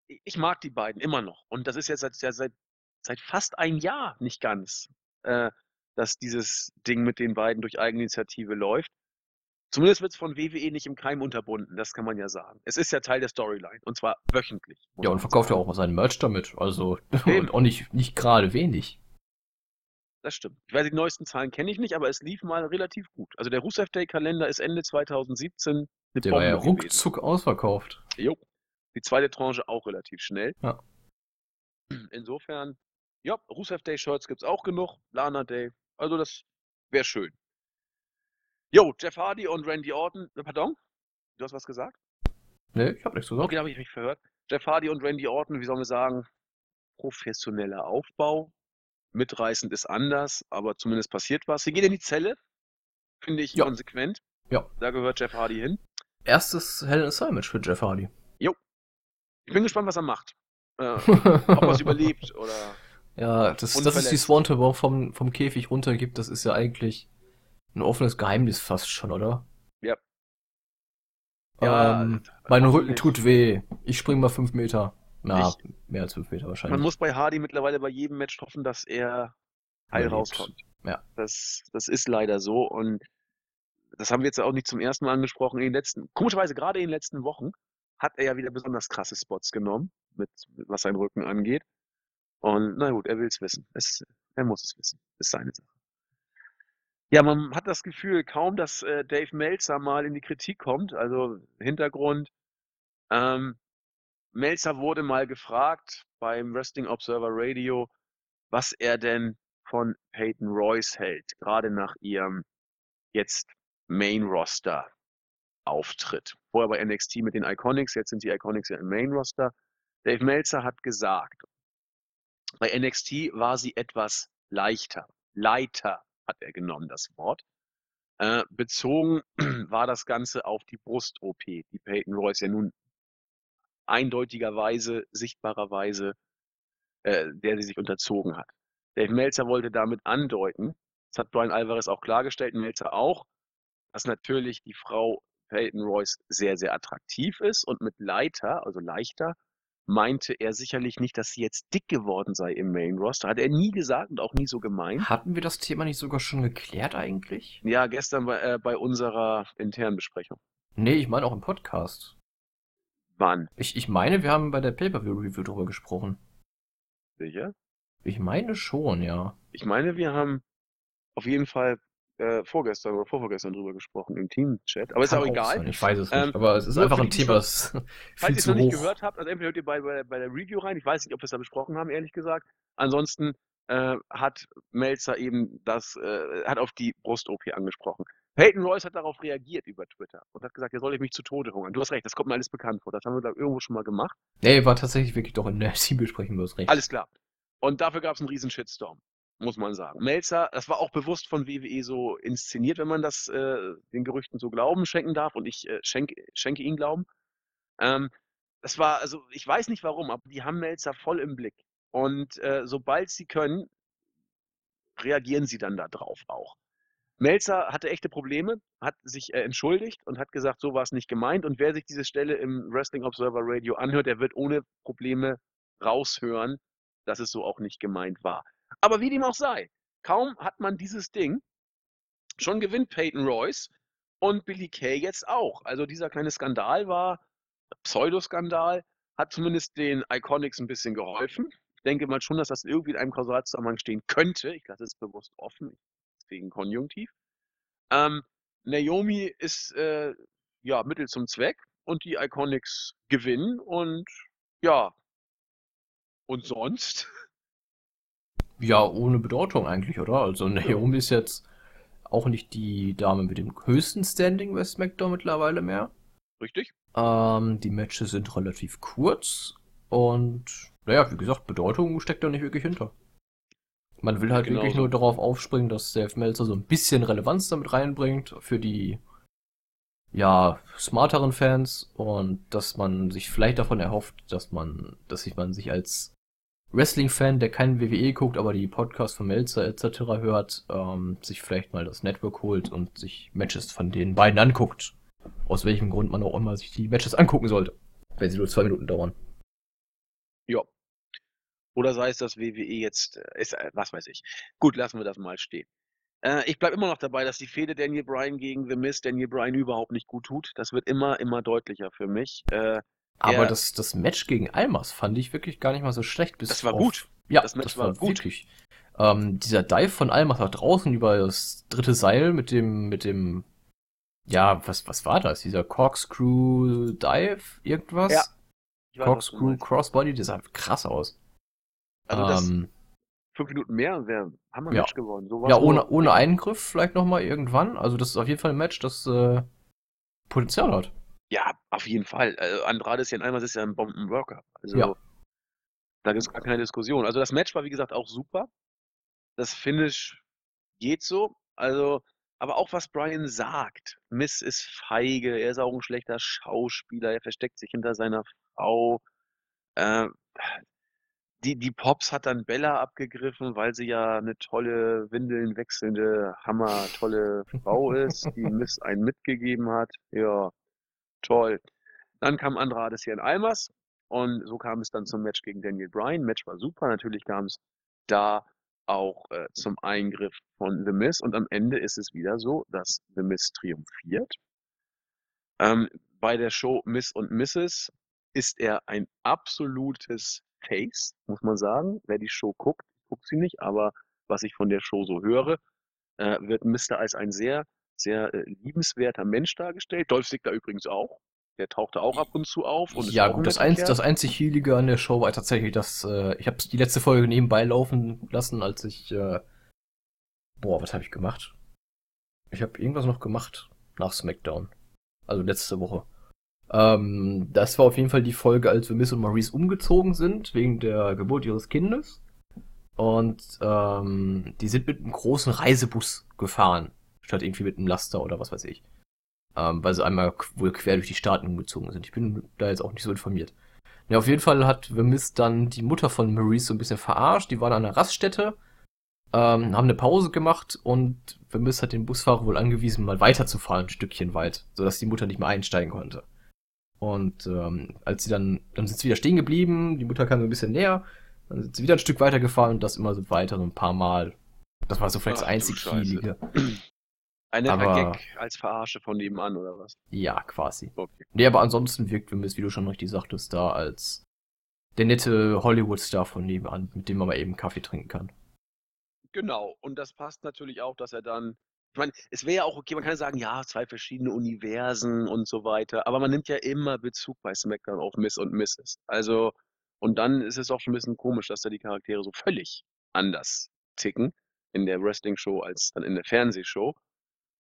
ich- mag die beiden immer noch. Und das ist jetzt seit, ja, seit, seit fast ein Jahr nicht ganz, äh, dass dieses Ding mit den beiden durch Eigeninitiative läuft. Zumindest wird es von WWE nicht im Keim unterbunden, das kann man ja sagen. Es ist ja Teil der Storyline und zwar wöchentlich. Ja, und verkauft ja auch mal seinen Merch damit. Also, <laughs> und auch nicht, nicht gerade wenig. Das stimmt. Ich weiß, die neuesten Zahlen kenne ich nicht, aber es lief mal relativ gut. Also der Rusev Day Kalender ist Ende 2017 eine Der war ja Bombe gewesen. ruckzuck ausverkauft. Jo. Die zweite Tranche auch relativ schnell. Ja. Insofern, ja, Rusev Day Shirts gibt es auch genug. Lana Day. Also das wäre schön. Jo, Jeff Hardy und Randy Orton. äh, Pardon? Du hast was gesagt? Ne, ich hab nichts gesagt. Okay, da habe ich mich verhört. Jeff Hardy und Randy Orton, wie sollen wir sagen, professioneller Aufbau. Mitreißend ist anders, aber zumindest passiert was. Sie geht in die Zelle. Finde ich Ja. konsequent. Ja. Da gehört Jeff Hardy hin. Erstes Hell in a Cell Match für Jeff Hardy. Ich bin gespannt, was er macht. Äh, ob er es <laughs> überlebt oder. Ja, das, dass es die. Swanton auch vom, vom Käfig runtergibt, das ist ja eigentlich ein offenes Geheimnis fast schon, oder? Ja. Ja, ähm, mein Rücken hoffentlich. tut weh. Ich spring mal fünf Meter. Na, Ich- mehr als fünf Meter Man wahrscheinlich. muss bei Hardy mittlerweile bei jedem Match hoffen, dass er heil Überlebt. rauskommt. Ja. Das, das ist leider so und das haben wir jetzt auch nicht zum ersten Mal angesprochen. In den letzten, komischerweise gerade in den letzten Wochen hat er ja wieder besonders krasse Spots genommen, mit, was seinen Rücken angeht. Und na gut, er will es wissen. Er muss es wissen. Ist seine Sache. Ja, man hat das Gefühl kaum, dass äh, Dave Meltzer mal in die Kritik kommt. Also Hintergrund. Ähm, Meltzer wurde mal gefragt beim Wrestling Observer Radio, was er denn von Peyton Royce hält, gerade nach ihrem jetzt Main Roster Auftritt. Vorher bei NXT mit den Iconics, jetzt sind die Iconics ja im Main Roster. Dave Meltzer hat gesagt, bei NXT war sie etwas leichter. Leiter hat er genommen, das Wort. Äh, bezogen <clears throat> war das Ganze auf die Brust-OP, die Peyton Royce ja nun eindeutigerweise, sichtbarerweise, äh, der sie sich unterzogen hat. Dave Meltzer wollte damit andeuten, das hat Brian Alvarez auch klargestellt, Meltzer auch, dass natürlich die Frau Peyton Royce sehr, sehr attraktiv ist und mit Leiter, also leichter, meinte er sicherlich nicht, dass sie jetzt dick geworden sei im Main Roster. Hat er nie gesagt und auch nie so gemeint. Hatten wir das Thema nicht sogar schon geklärt eigentlich? Ja, gestern bei, äh, bei unserer internen Besprechung. Nee, ich meine auch im Podcast. Wann? Ich, ich meine, wir haben bei der Pay-Per-View-Review drüber gesprochen. Sicher? Ich meine schon, ja. Ich meine, wir haben auf jeden Fall äh, vorgestern oder vorvorgestern drüber gesprochen im Team-Chat. Aber ist auch egal. Sein. Ich weiß es Ähm, nicht, aber es ist einfach ein Thema, das Falls ihr es noch nicht hoch. gehört habt, also entweder hört ihr bei, bei, bei der Review rein, ich weiß nicht, ob wir es da besprochen haben, ehrlich gesagt. Ansonsten äh, hat Melzer eben das, äh, hat auf die Brust-OP angesprochen. Peyton Royce hat darauf reagiert über Twitter und hat gesagt, er soll ich mich zu Tode hungern. Du hast recht, das kommt mir alles bekannt vor. Das haben wir da irgendwo schon mal gemacht. Nee, war tatsächlich wirklich doch in der <laughs> Teambesprechung, du hast recht. Alles klar. Und dafür gab es einen riesen Shitstorm, muss man sagen. Melzer, das war auch bewusst von WWE so inszeniert, wenn man das äh, den Gerüchten so Glauben schenken darf und ich äh, schenke, schenke ihnen Glauben. Ähm, das war, also ich weiß nicht warum, aber die haben Melzer voll im Blick. Und äh, sobald sie können, reagieren sie dann da drauf auch. Melzer hatte echte Probleme, hat sich äh, entschuldigt und hat gesagt, so war es nicht gemeint. Und wer sich diese Stelle im Wrestling Observer Radio anhört, der wird ohne Probleme raushören, dass es so auch nicht gemeint war. Aber wie dem auch sei, kaum hat man dieses Ding, schon gewinnt Peyton Royce und Billy Kay jetzt auch. Also dieser kleine Skandal war Pseudoskandal, hat zumindest den Iconics ein bisschen geholfen. Ich denke mal schon, dass das irgendwie in einem Kausalzusammenhang stehen könnte. Ich lasse es bewusst offen, deswegen Konjunktiv. Ähm, Naomi ist äh, ja Mittel zum Zweck und die Iconics gewinnen und ja. Und sonst? Ja, ohne Bedeutung eigentlich, oder? Also Naomi ist jetzt auch nicht die Dame mit dem höchsten Standing bei SmackDown mittlerweile mehr. Richtig? Ähm, die Matches sind relativ kurz und naja, wie gesagt, Bedeutung steckt da nicht wirklich hinter. Man will halt Genau wirklich so. nur darauf aufspringen, dass Dave Meltzer so ein bisschen Relevanz damit reinbringt für die ja, smarteren Fans und dass man sich vielleicht davon erhofft, dass man, dass sich man sich als Wrestling-Fan, der keinen WWE guckt, aber die Podcasts von Meltzer etc. hört, ähm, sich vielleicht mal das Network holt und sich Matches von den beiden anguckt. Aus welchem Grund man auch immer sich die Matches angucken sollte. Wenn sie nur zwei Minuten dauern. Ja. Oder sei es, dass WWE jetzt, äh, ist, äh, was weiß ich. Gut, lassen wir das mal stehen. Äh, ich bleibe immer noch dabei, dass die Fehde Daniel Bryan gegen The Miz Daniel Bryan überhaupt nicht gut tut. Das wird immer, immer deutlicher für mich. Äh, Aber Ja. das, das Match gegen Almas fand ich wirklich gar nicht mal so schlecht. Bis Das war auf, gut. Ja, Das Match das war gut. wirklich. Ähm, dieser Dive von Almas nach draußen über das dritte Seil mit dem, mit dem, ja, was, was war das? Dieser Corkscrew Dive? Irgendwas? Ja, Corkscrew. Crossbody, das sah krass aus. Also das ähm, fünf Minuten mehr wäre, haben wir ein Ja. Match gewonnen. So ja, ohne, ohne Eingriff vielleicht nochmal irgendwann. Also das ist auf jeden Fall ein Match, das äh, Potenzial hat. Ja, auf jeden Fall. Äh, Andrade ist ja einmal ist ja ein Bombenworker. Also Ja. da gibt es gar keine Diskussion. Also das Match war wie gesagt auch super. Das Finish geht so. Also, aber auch was Brian sagt. Miss ist feige, er ist auch ein schlechter Schauspieler, er versteckt sich hinter seiner Frau. Äh, die, die Pops hat dann Bella abgegriffen, weil sie ja eine tolle, Windeln wechselnde, hammer tolle Frau ist, die <laughs> Miss einen mitgegeben hat. Ja, toll. Dann kam Andrade hier in Almas und so kam es dann zum Match gegen Daniel Bryan. Match war super, natürlich kam es da auch äh, zum Eingriff von The Miz und am Ende ist es wieder so, dass The Miz triumphiert. Ähm, bei der Show Miss und Mrs. ist er ein absolutes Face, muss man sagen. Wer die Show guckt, guckt sie nicht, aber was ich von der Show so höre, äh, wird Mr. als ein sehr, sehr äh, liebenswerter Mensch dargestellt. Dolph Ziggler übrigens auch. Der tauchte auch ab und zu auf. Und ja, gut, das, einz, das einzig Hielige an der Show war tatsächlich, dass äh, ich habe die letzte Folge nebenbei laufen lassen, als ich äh, boah, was habe ich gemacht? Ich habe irgendwas noch gemacht nach SmackDown, also letzte Woche. Ähm, das war auf jeden Fall die Folge, als wir Miss und Maurice umgezogen sind wegen der Geburt ihres Kindes und ähm, die sind mit einem großen Reisebus gefahren, statt irgendwie mit einem Laster oder was weiß ich ähm, weil sie einmal wohl quer durch die Staaten umgezogen sind. Ich bin da jetzt auch nicht so informiert. Ja, auf jeden Fall hat Miz dann die Mutter von Maurice so ein bisschen verarscht. Die waren an einer Raststätte, ähm, haben eine Pause gemacht und Miz hat den Busfahrer wohl angewiesen, mal weiterzufahren, ein Stückchen weit, sodass die Mutter nicht mehr einsteigen konnte. Und ähm, als sie dann, dann sind sie wieder stehen geblieben, die Mutter kam so ein bisschen näher, dann sind sie wieder ein Stück weiter gefahren und das immer so weiter, so ein paar Mal. Das war so vielleicht das Ach du einzig Scheiße. Hielige. Ein netter aber- Gag als Verarsche von nebenan, oder was? Ja, quasi. Okay. Nee, aber ansonsten wirkt Wimmis, wie du schon richtig sagtest, da als der nette Hollywood-Star von nebenan, mit dem man mal eben Kaffee trinken kann. Genau. Und das passt natürlich auch, dass er dann ich meine, es wäre ja auch okay, man kann ja sagen, ja, zwei verschiedene Universen und so weiter, aber man nimmt ja immer Bezug bei SmackDown auf Miss und Mrs. Also, und dann ist es auch schon ein bisschen komisch, dass da die Charaktere so völlig anders ticken in der Wrestling-Show als dann in der Fernsehshow.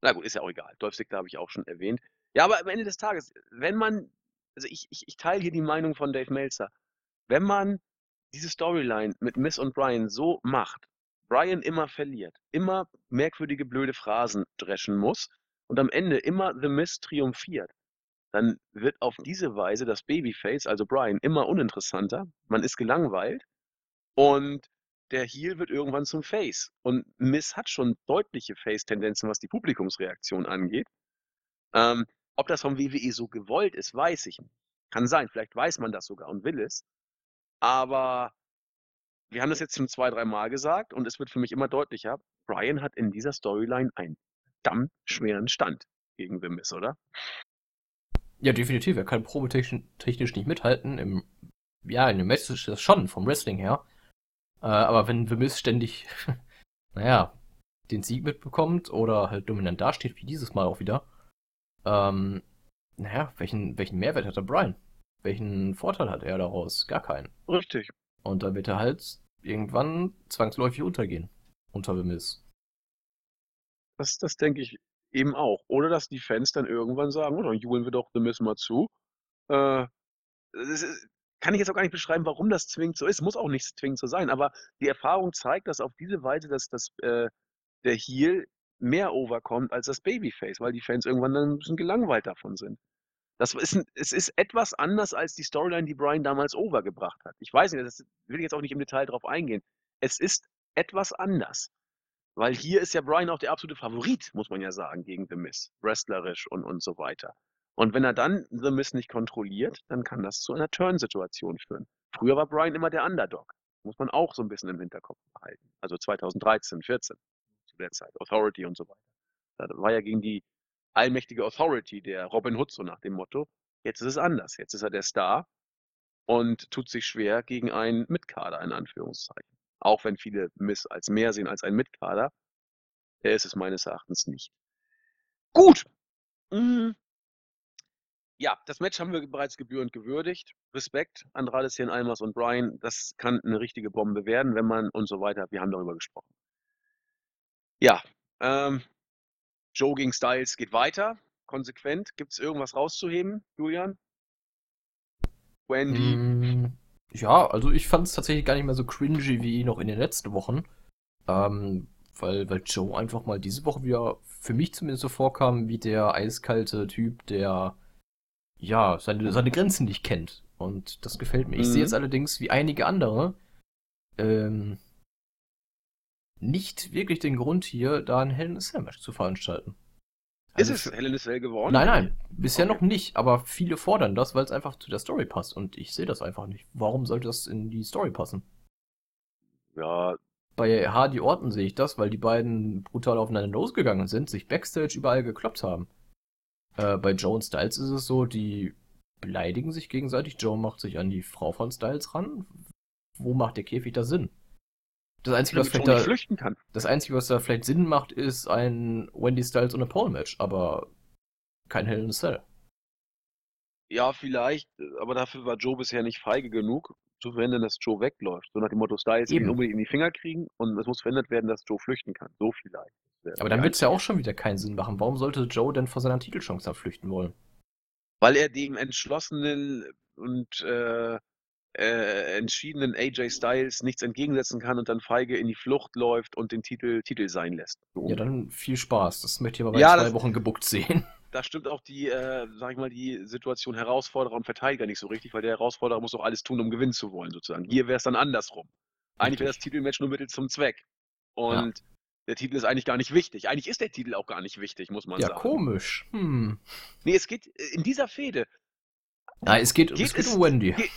Na gut, ist ja auch egal. Dolph Ziggler habe ich auch schon erwähnt. Ja, aber am Ende des Tages, wenn man, also ich, ich, ich teile hier die Meinung von Dave Meltzer, wenn man diese Storyline mit Miss und Brian so macht, Brian immer verliert, immer merkwürdige blöde Phrasen dreschen muss und am Ende immer The Miss triumphiert, dann wird auf diese Weise das Babyface, also Brian, immer uninteressanter. Man ist gelangweilt und der Heel wird irgendwann zum Face. Und Miss hat schon deutliche Face-Tendenzen, was die Publikumsreaktion angeht. Ähm, ob das vom WWE so gewollt ist, weiß ich nicht. Kann sein, vielleicht weiß man das sogar und will es. Aber wir haben das jetzt schon zwei, drei Mal gesagt und es wird für mich immer deutlicher. Brian hat in dieser Storyline einen verdammt schweren Stand gegen The Miz, oder? Ja, definitiv. Er kann probetechnisch nicht mithalten. Im, ja, in dem Match ist das schon, vom Wrestling her. Äh, aber wenn The Miz ständig, <laughs> naja, den Sieg mitbekommt oder halt dominant dasteht, wie dieses Mal auch wieder, ähm, naja, welchen, welchen Mehrwert hat der Brian? Welchen Vorteil hat er daraus? Gar keinen. Richtig. Und dann wird er halt irgendwann zwangsläufig untergehen. Unter The Miz. Das, das denke ich eben auch. Oder dass die Fans dann irgendwann sagen, oh, dann jubeln wir doch The Miz mal zu. Äh, das ist, kann ich jetzt auch gar nicht beschreiben, warum das zwingend so ist. Muss auch nicht zwingend so sein. Aber die Erfahrung zeigt, dass auf diese Weise dass, dass, äh, der Heel mehr overkommt als das Babyface, weil die Fans irgendwann dann ein bisschen gelangweilt davon sind. Das ist, es ist etwas anders als die Storyline, die Brian damals overgebracht hat. Ich weiß nicht, das will ich jetzt auch nicht im Detail drauf eingehen. Es ist etwas anders. Weil hier ist ja Brian auch der absolute Favorit, muss man ja sagen, gegen The Miz. Wrestlerisch und, und so weiter. Und wenn er dann The Miz nicht kontrolliert, dann kann das zu einer Turn-Situation führen. Früher war Brian immer der Underdog. Muss man auch so ein bisschen im Hinterkopf behalten. Also 2013, 14 zu der Zeit. Authority und so weiter. Da war ja gegen die allmächtige Authority, der Robin Hood, so nach dem Motto. Jetzt ist es anders. Jetzt ist er der Star und tut sich schwer gegen einen Mitkader, in Anführungszeichen. Auch wenn viele Miss als mehr sehen als ein Mitkader, er ist es meines Erachtens nicht. Gut. Mhm. Ja, das Match haben wir bereits gebührend gewürdigt. Respekt, Andrade Cien Almas und Brian. Das kann eine richtige Bombe werden, wenn man und so weiter. Wir haben darüber gesprochen. Ja, ähm, Joe gegen Styles geht weiter, konsequent. Gibt es irgendwas rauszuheben, Julian? Wendy? Mm, ja, also ich fand es tatsächlich gar nicht mehr so cringy wie noch in den letzten Wochen. Ähm, weil, weil Joe einfach mal diese Woche wieder für mich zumindest so vorkam wie der eiskalte Typ, der ja seine, seine Grenzen nicht kennt. Und das gefällt mir. Ich sehe mhm. jetzt allerdings wie einige andere ähm, nicht wirklich den Grund hier, da ein Hell in a Cell Match zu veranstalten. Also ist es Hell in a Cell geworden? Nein, nein, bisher okay. noch nicht, aber viele fordern das, weil es einfach zu der Story passt und ich sehe das einfach nicht. Warum sollte das in die Story passen? Ja. Bei Hardy Orton sehe ich das, weil die beiden brutal aufeinander losgegangen sind, sich Backstage überall gekloppt haben. Äh, bei Joe und Styles ist es so, die beleidigen sich gegenseitig. Joe macht sich an die Frau von Styles ran. Wo macht der Käfig da Sinn? Das Einzige, was vielleicht da. Das Einzige, was da vielleicht Sinn macht, ist ein Wendy Styles und ein Pole-Match, aber kein Hell in a Cell. Ja, vielleicht, aber dafür war Joe bisher nicht feige genug, zu verhindern, dass Joe wegläuft. So nach dem Motto, Styles ihn unbedingt in die Finger kriegen und es muss verhindert werden, dass Joe flüchten kann. So vielleicht. Aber dann wird es ja auch schon wieder keinen Sinn machen. Warum sollte Joe denn vor seiner Titelchance flüchten wollen? Weil er dem entschlossenen und äh, äh, entschiedenen AJ Styles nichts entgegensetzen kann und dann feige in die Flucht läuft und den Titel Titel sein lässt. So. Ja, dann viel Spaß. Das möchte ich aber bei ja, zwei das, Wochen gebuckt sehen. <laughs> Da stimmt auch die, äh, sag ich mal, die Situation Herausforderer und Verteidiger nicht so richtig, weil der Herausforderer muss auch alles tun, um gewinnen zu wollen, sozusagen. Hier wäre es dann andersrum. Eigentlich wäre das Titelmatch nur Mittel zum Zweck. Und ja. Der Titel ist eigentlich gar nicht wichtig. Eigentlich ist der Titel auch gar nicht wichtig, muss man ja, sagen. Ja, komisch. Hm. Nee, es geht in dieser Fehde ja, es geht, geht es geht um Wendy. Geht,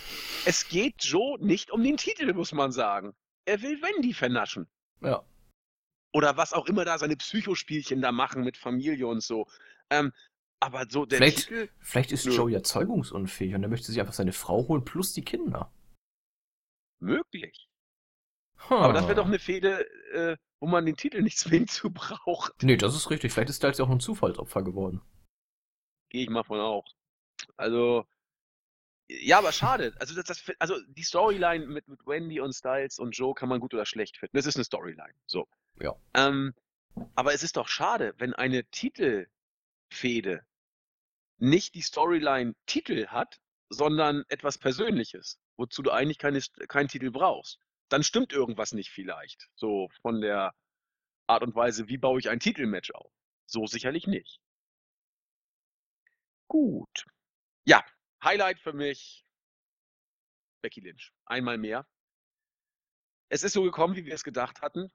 es geht Joe nicht um den Titel, muss man sagen. Er will Wendy vernaschen. Ja. Oder was auch immer da seine Psychospielchen da machen mit Familie und so. Ähm, aber so der vielleicht, Titel. Vielleicht ist Joe ja zeugungsunfähig und er möchte sich einfach seine Frau holen plus die Kinder. Möglich. Aber das wäre doch eine Fehde, äh, wo man den Titel nicht <laughs> zwingend zu braucht. Nee, das ist richtig. Vielleicht ist Styles ja auch ein Zufallsopfer geworden. Gehe ich mal von auch. Also, ja, aber schade. Also, das, das, also die Storyline mit, mit Wendy und Styles und Joe kann man gut oder schlecht finden. Das ist eine Storyline. So. Ja. Ähm, aber es ist doch schade, wenn eine Titelfehde nicht die Storyline Titel hat, sondern etwas Persönliches, wozu du eigentlich keine, keinen Titel brauchst. Dann stimmt irgendwas nicht vielleicht. So von der Art und Weise, wie baue ich ein Titelmatch auf. So sicherlich nicht. Gut. Ja, Highlight für mich Becky Lynch. Einmal mehr. Es ist so gekommen, wie wir es gedacht hatten.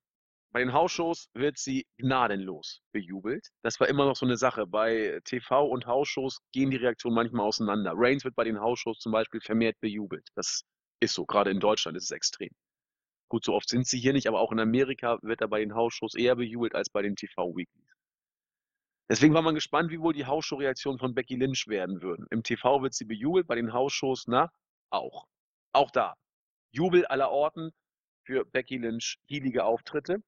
Bei den Hausshows wird sie gnadenlos bejubelt. Das war immer noch so eine Sache. Bei TV und Hausshows gehen die Reaktionen manchmal auseinander. Reigns wird bei den Hausshows zum Beispiel vermehrt bejubelt. Das ist so. Gerade in Deutschland ist es extrem. Gut, so oft sind sie hier nicht, aber auch in Amerika wird er bei den Hausshows eher bejubelt als bei den TV-Weeklies. Deswegen war man gespannt, wie wohl die Hausshow-Reaktionen von Becky Lynch werden würden. Im TV wird sie bejubelt, bei den Hausshows, na, auch. Auch da. Jubel aller Orten für Becky Lynch, hielige Auftritte.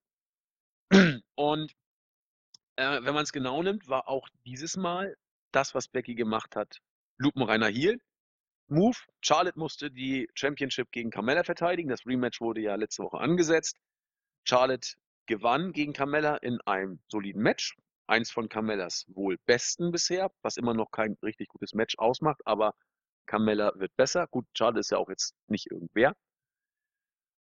Und äh, wenn man es genau nimmt, war auch dieses Mal das, was Becky gemacht hat, lupenreiner Heel. Move. Charlotte musste die Championship gegen Carmella verteidigen. Das Rematch wurde ja letzte Woche angesetzt. Charlotte gewann gegen Carmella in einem soliden Match. Eins von Carmellas wohl besten bisher, was immer noch kein richtig gutes Match ausmacht, aber Carmella wird besser. Gut, Charlotte ist ja auch jetzt nicht irgendwer.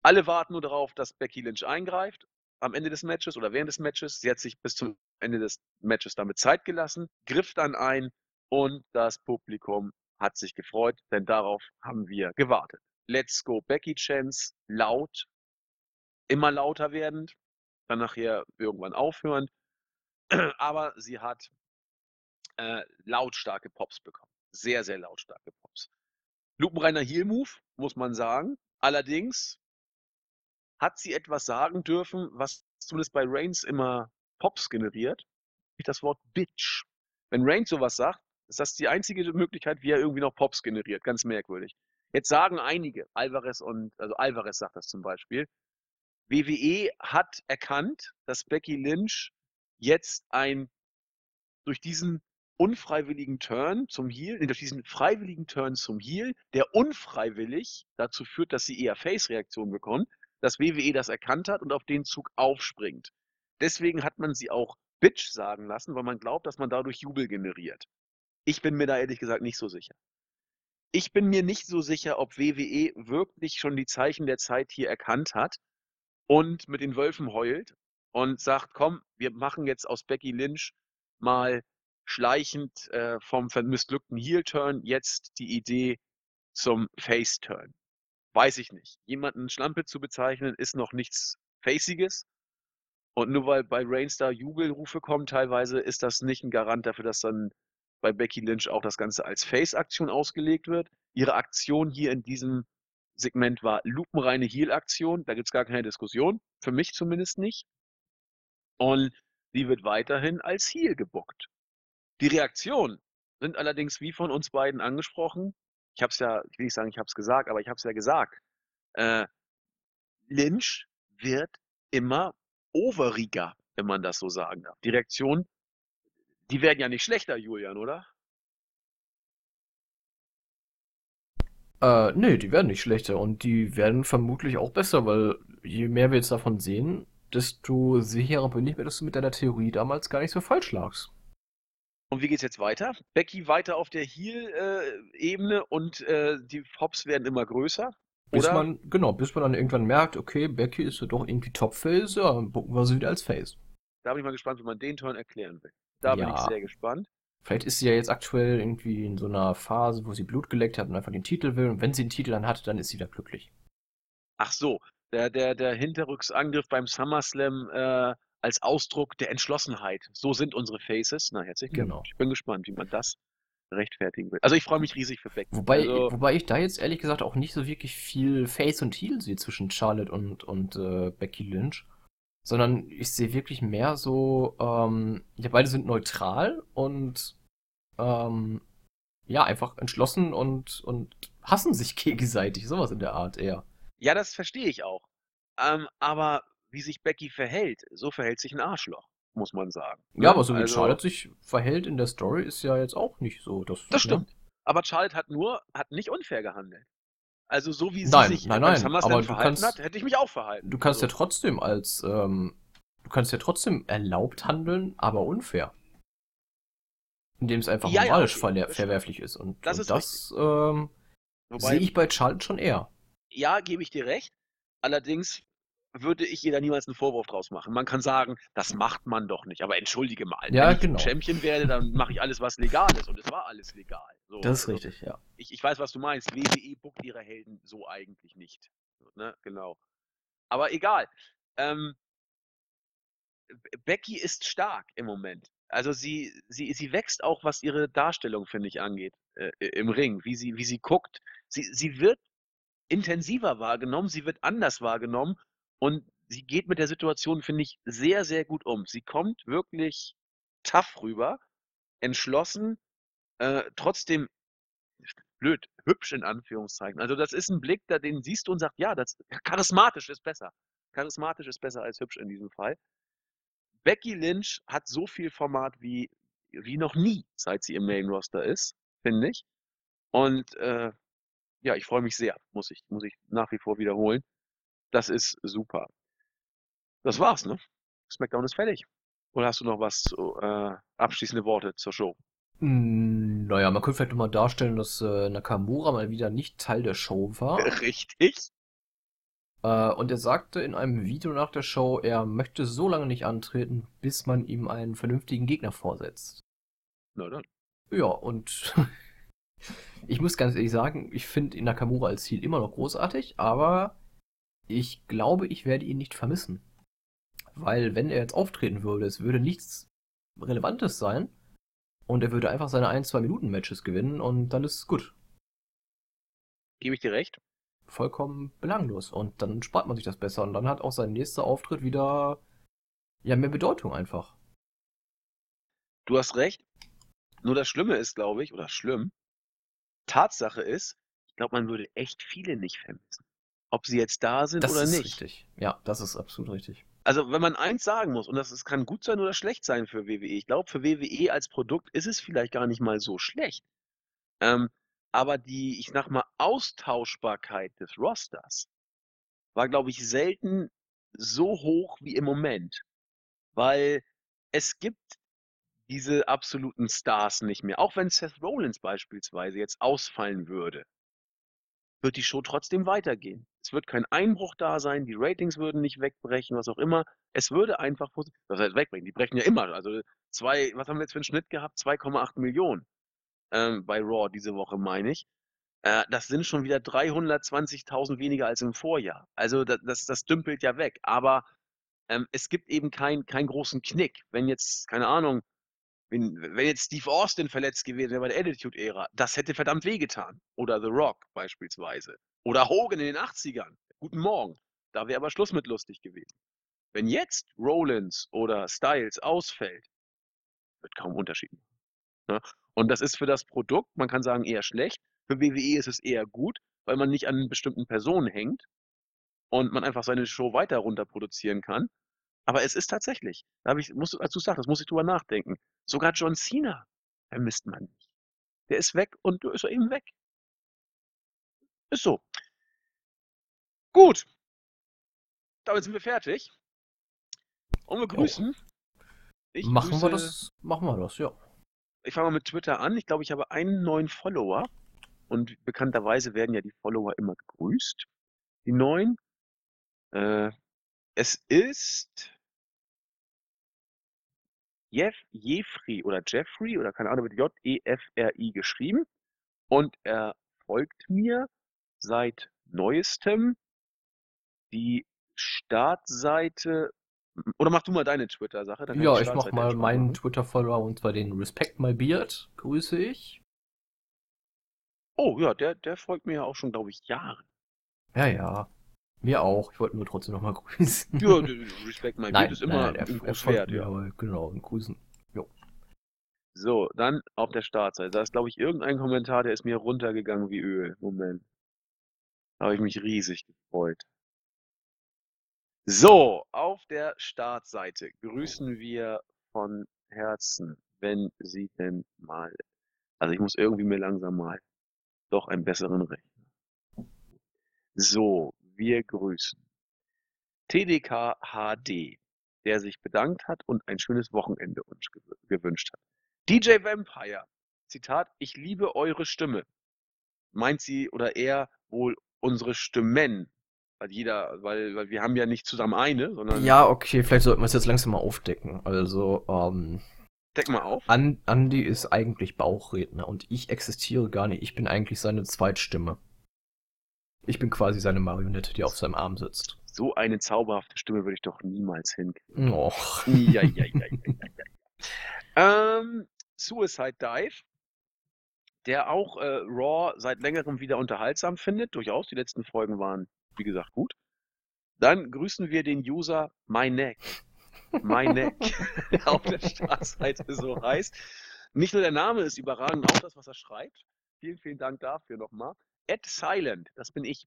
Alle warten nur darauf, dass Becky Lynch eingreift am Ende des Matches oder während des Matches. Sie hat sich bis zum Ende des Matches damit Zeit gelassen, griff dann ein und das Publikum hat sich gefreut, denn darauf haben wir gewartet. Let's go Becky Chance, laut, immer lauter werdend, dann nachher irgendwann aufhören. <clears throat> Aber sie hat äh, lautstarke Pops bekommen. Sehr, sehr lautstarke Pops. Lupenreiner Heel Move, muss man sagen. Allerdings hat sie etwas sagen dürfen, was zumindest bei Reigns immer Pops generiert, das Wort Bitch. Wenn Reigns sowas sagt, ist das die einzige Möglichkeit, wie er irgendwie noch Pops generiert. Ganz merkwürdig. Jetzt sagen einige, Alvarez und, also Alvarez sagt das zum Beispiel, WWE hat erkannt, dass Becky Lynch jetzt ein durch diesen unfreiwilligen Turn zum Heel, durch diesen freiwilligen Turn zum Heel, der unfreiwillig dazu führt, dass sie eher Face-Reaktionen bekommt, dass WWE das erkannt hat und auf den Zug aufspringt. Deswegen hat man sie auch Bitch sagen lassen, weil man glaubt, dass man dadurch Jubel generiert. Ich bin mir da ehrlich gesagt nicht so sicher. Ich bin mir nicht so sicher, ob WWE wirklich schon die Zeichen der Zeit hier erkannt hat und mit den Wölfen heult und sagt, komm, wir machen jetzt aus Becky Lynch mal schleichend äh, vom missglückten Heel-Turn jetzt die Idee zum Face-Turn weiß ich nicht. Jemanden Schlampe zu bezeichnen, ist noch nichts Faciges. Und nur weil bei Rainstar Jubelrufe kommen teilweise, ist das nicht ein Garant dafür, dass dann bei Becky Lynch auch das Ganze als Face-Aktion ausgelegt wird. Ihre Aktion hier in diesem Segment war lupenreine Heal-Aktion. Da gibt es gar keine Diskussion. Für mich zumindest nicht. Und sie wird weiterhin als Heal gebuckt. Die Reaktionen sind allerdings wie von uns beiden angesprochen ich habe es ja, ich will nicht sagen, ich habe es gesagt, aber ich habe es ja gesagt. Äh, Lynch wird immer overiger, wenn man das so sagen darf. Die Reaktionen, die werden ja nicht schlechter, Julian, oder? Äh, nee, die werden nicht schlechter und die werden vermutlich auch besser, weil je mehr wir jetzt davon sehen, desto sicherer bin ich mir, dass du mit deiner Theorie damals gar nicht so falsch lagst. Und wie geht's jetzt weiter? Becky weiter auf der Heel-Ebene und äh, die Hops werden immer größer. Bis oder? man, genau, bis man dann irgendwann merkt, okay, Becky ist ja doch irgendwie Top-Face, ja, dann bucken wir sie wieder als Face. Da bin ich mal gespannt, wie man den Turn erklären will. Da ja. bin ich sehr gespannt. Vielleicht ist sie ja jetzt aktuell irgendwie in so einer Phase, wo sie Blut geleckt hat und einfach den Titel will. Und wenn sie den Titel dann hat, dann ist sie da glücklich. Ach so, der, der, der Hinterrücksangriff beim SummerSlam äh, als Ausdruck der Entschlossenheit. So sind unsere Faces. Na, herzlich genau. Ich bin gespannt, wie man das rechtfertigen will. Also ich freue mich riesig für Beck. Wobei, also, wobei ich da jetzt ehrlich gesagt auch nicht so wirklich viel Face und Heel sehe zwischen Charlotte und, und äh, Becky Lynch. Sondern ich sehe wirklich mehr so, ähm, ja, beide sind neutral und ähm, ja, einfach entschlossen und, und hassen sich <laughs> gegenseitig. Sowas in der Art eher. Ja, das verstehe ich auch. Ähm, aber wie sich Becky verhält, so verhält sich ein Arschloch, muss man sagen. Ja, Ne? aber so wie Also, Charlotte sich verhält in der Story ist ja jetzt auch nicht so. Das, das ne? stimmt. Aber Charlotte hat nur, hat nicht unfair gehandelt. Also so wie sie Nein, sich nein, nein, SummerSlam aber verhalten kannst- hat, hätte ich mich auch verhalten. Du kannst ja Also, trotzdem als, ähm, du kannst ja trotzdem erlaubt handeln, aber unfair. Indem es einfach Ja, ja, moralisch okay, verle- das verwerflich ist. Und Das und das ähm, sehe ich bei Charlotte schon eher. ja, gebe ich dir recht. Allerdings würde ich ihr da niemals einen Vorwurf draus machen. Man kann sagen, das macht man doch nicht. Aber entschuldige mal, Ja, wenn ich genau. Champion werde, dann mache ich alles, was legal ist. Und es war alles legal. So, Das ist also, richtig, ja. Ich, ich weiß, was du meinst. WWE buckt ihre Helden so eigentlich nicht. Ne? Genau. Aber egal. Ähm, Be- Becky ist stark im Moment. Also sie, sie, sie wächst auch, was ihre Darstellung, finde ich, angeht, äh, im Ring, wie sie, wie sie guckt. Sie, sie wird intensiver wahrgenommen, sie wird anders wahrgenommen und sie geht mit der Situation, finde ich, sehr, sehr gut um. Sie kommt wirklich tough rüber, entschlossen, äh, trotzdem blöd, hübsch in Anführungszeichen. Also das ist ein Blick, da den siehst du und sagst, ja, das charismatisch ist besser. Charismatisch ist besser als hübsch in diesem Fall. Becky Lynch hat so viel Format wie, wie noch nie, seit sie im Main Roster ist, finde ich. Und äh, ja, ich freue mich sehr, muss ich, muss ich nach wie vor wiederholen. Das ist super. Das war's, ne? SmackDown ist fertig. Oder hast du noch was, zu, äh, abschließende Worte zur Show? Hm, Naja, man könnte vielleicht nochmal darstellen, dass äh, Nakamura mal wieder nicht Teil der Show <laughs> war. Richtig? Äh, und er sagte in einem Video nach der Show, er möchte so lange nicht antreten, bis man ihm einen vernünftigen Gegner vorsetzt. Na dann. Ja, und <laughs> ich muss ganz ehrlich sagen, ich finde Nakamura als Ziel immer noch großartig, aber ich glaube, ich werde ihn nicht vermissen. Weil wenn er jetzt auftreten würde, es würde nichts Relevantes sein und er würde einfach seine 1-2 Minuten Matches gewinnen und dann ist es gut. Gebe ich dir recht? Vollkommen belanglos und dann spart man sich das besser und dann hat auch sein nächster Auftritt wieder ja mehr Bedeutung einfach. Du hast recht. Nur das Schlimme ist, glaube ich, oder schlimm, Tatsache ist, ich glaube, man würde echt viele nicht vermissen. Ob sie jetzt da sind Das oder ist nicht. richtig. Ja, das ist absolut richtig. Also, wenn man eins sagen muss, und das es kann gut sein oder schlecht sein für WWE. Ich glaube, für WWE als Produkt ist es vielleicht gar nicht mal so schlecht. Ähm, aber die, ich sag mal, Austauschbarkeit des Rosters war, glaube ich, selten so hoch wie im Moment. Weil es gibt diese absoluten Stars nicht mehr. Auch wenn Seth Rollins beispielsweise jetzt ausfallen würde, wird die Show trotzdem weitergehen. Es wird kein Einbruch da sein, die Ratings würden nicht wegbrechen, was auch immer. Es würde einfach, was heißt wegbrechen? Die brechen ja immer. Also zwei, was haben wir jetzt für einen Schnitt gehabt? 2,8 Millionen ähm, bei Raw diese Woche, meine ich. Äh, das sind schon wieder 320.000 weniger als im Vorjahr. Also das, das, das dümpelt ja weg. Aber ähm, es gibt eben keinen keinen großen Knick. Wenn jetzt, keine Ahnung, wenn, wenn jetzt Steve Austin verletzt gewesen wäre bei der Attitude-Ära, das hätte verdammt wehgetan. Oder The Rock beispielsweise. Oder Hogan in den 80ern. Guten Morgen. Da wäre aber Schluss mit lustig gewesen. Wenn jetzt Rollins oder Styles ausfällt, wird kaum Unterschied machen. Ne? Und das ist für das Produkt, man kann sagen, eher schlecht. Für WWE ist es eher gut, weil man nicht an bestimmten Personen hängt und man einfach seine Show weiter runterproduzieren kann. Aber es ist tatsächlich, da habe ich, musst, als du sagst, das muss ich drüber nachdenken. Sogar John Cena vermisst man nicht. Der ist weg und du ist er eben weg. Ist so. Gut. Damit sind wir fertig. Und wir grüßen. Ich machen wir grüße- das? Machen wir das, ja. Ich fange mal mit Twitter an. Ich glaube, ich habe einen neuen Follower. Und bekannterweise werden ja die Follower immer gegrüßt. Die neuen. Äh, es ist Jeff Jeffrey oder Jeffrey oder keine Ahnung, mit J-E-F-R-I geschrieben. Und er folgt mir seit neuestem die Startseite. Oder mach du mal deine Twitter-Sache. Ja, die ich mach mal meinen. Twitter-Follower und zwar den Respect My Beard. Grüße ich. Oh ja, der, der folgt mir ja auch schon, glaube ich, Jahre. Ja, ja. Mir auch. Ich wollte nur trotzdem nochmal <laughs> grüßen. Ja, Respect My Beard nein, ist nein, immer nein, er, ein er wert, ja. aber genau, ein Grüßen. So, dann auf der Startseite. Da ist, glaube ich, irgendein Kommentar, der ist mir runtergegangen wie Öl. Moment. Da habe ich mich riesig gefreut. So, auf der Startseite grüßen wir von Herzen, wenn Sie denn mal. Also ich muss irgendwie mir langsam mal doch einen besseren Rechner. So, wir grüßen TDK HD, der sich bedankt hat und ein schönes Wochenende uns gew- gewünscht hat. DJ Vampire, Zitat, ich liebe eure Stimme. Meint sie oder er wohl unsere Stimmen? Weil jeder, weil, weil wir haben ja nicht zusammen eine, sondern Ja, okay, vielleicht sollten wir es jetzt langsam mal aufdecken. Also, ähm, deck mal auf. An Andy ist eigentlich Bauchredner und ich existiere gar nicht. Ich bin eigentlich seine Zweitstimme. Ich bin quasi seine Marionette, die auf seinem Arm sitzt. So eine zauberhafte Stimme würde ich doch niemals hinkriegen. Och. Ja, ja, ja, ja, ja, ja. Ähm, Suicide Dive, der auch äh, Raw seit längerem wieder unterhaltsam findet. Durchaus, die letzten Folgen waren, wie gesagt, gut. Dann grüßen wir den User My Neck. My Neck <laughs> auf der Startseite so heißt. Nicht nur der Name ist überragend, auch das, was er schreibt. Vielen, vielen Dank dafür nochmal. Ed Silent, das bin ich.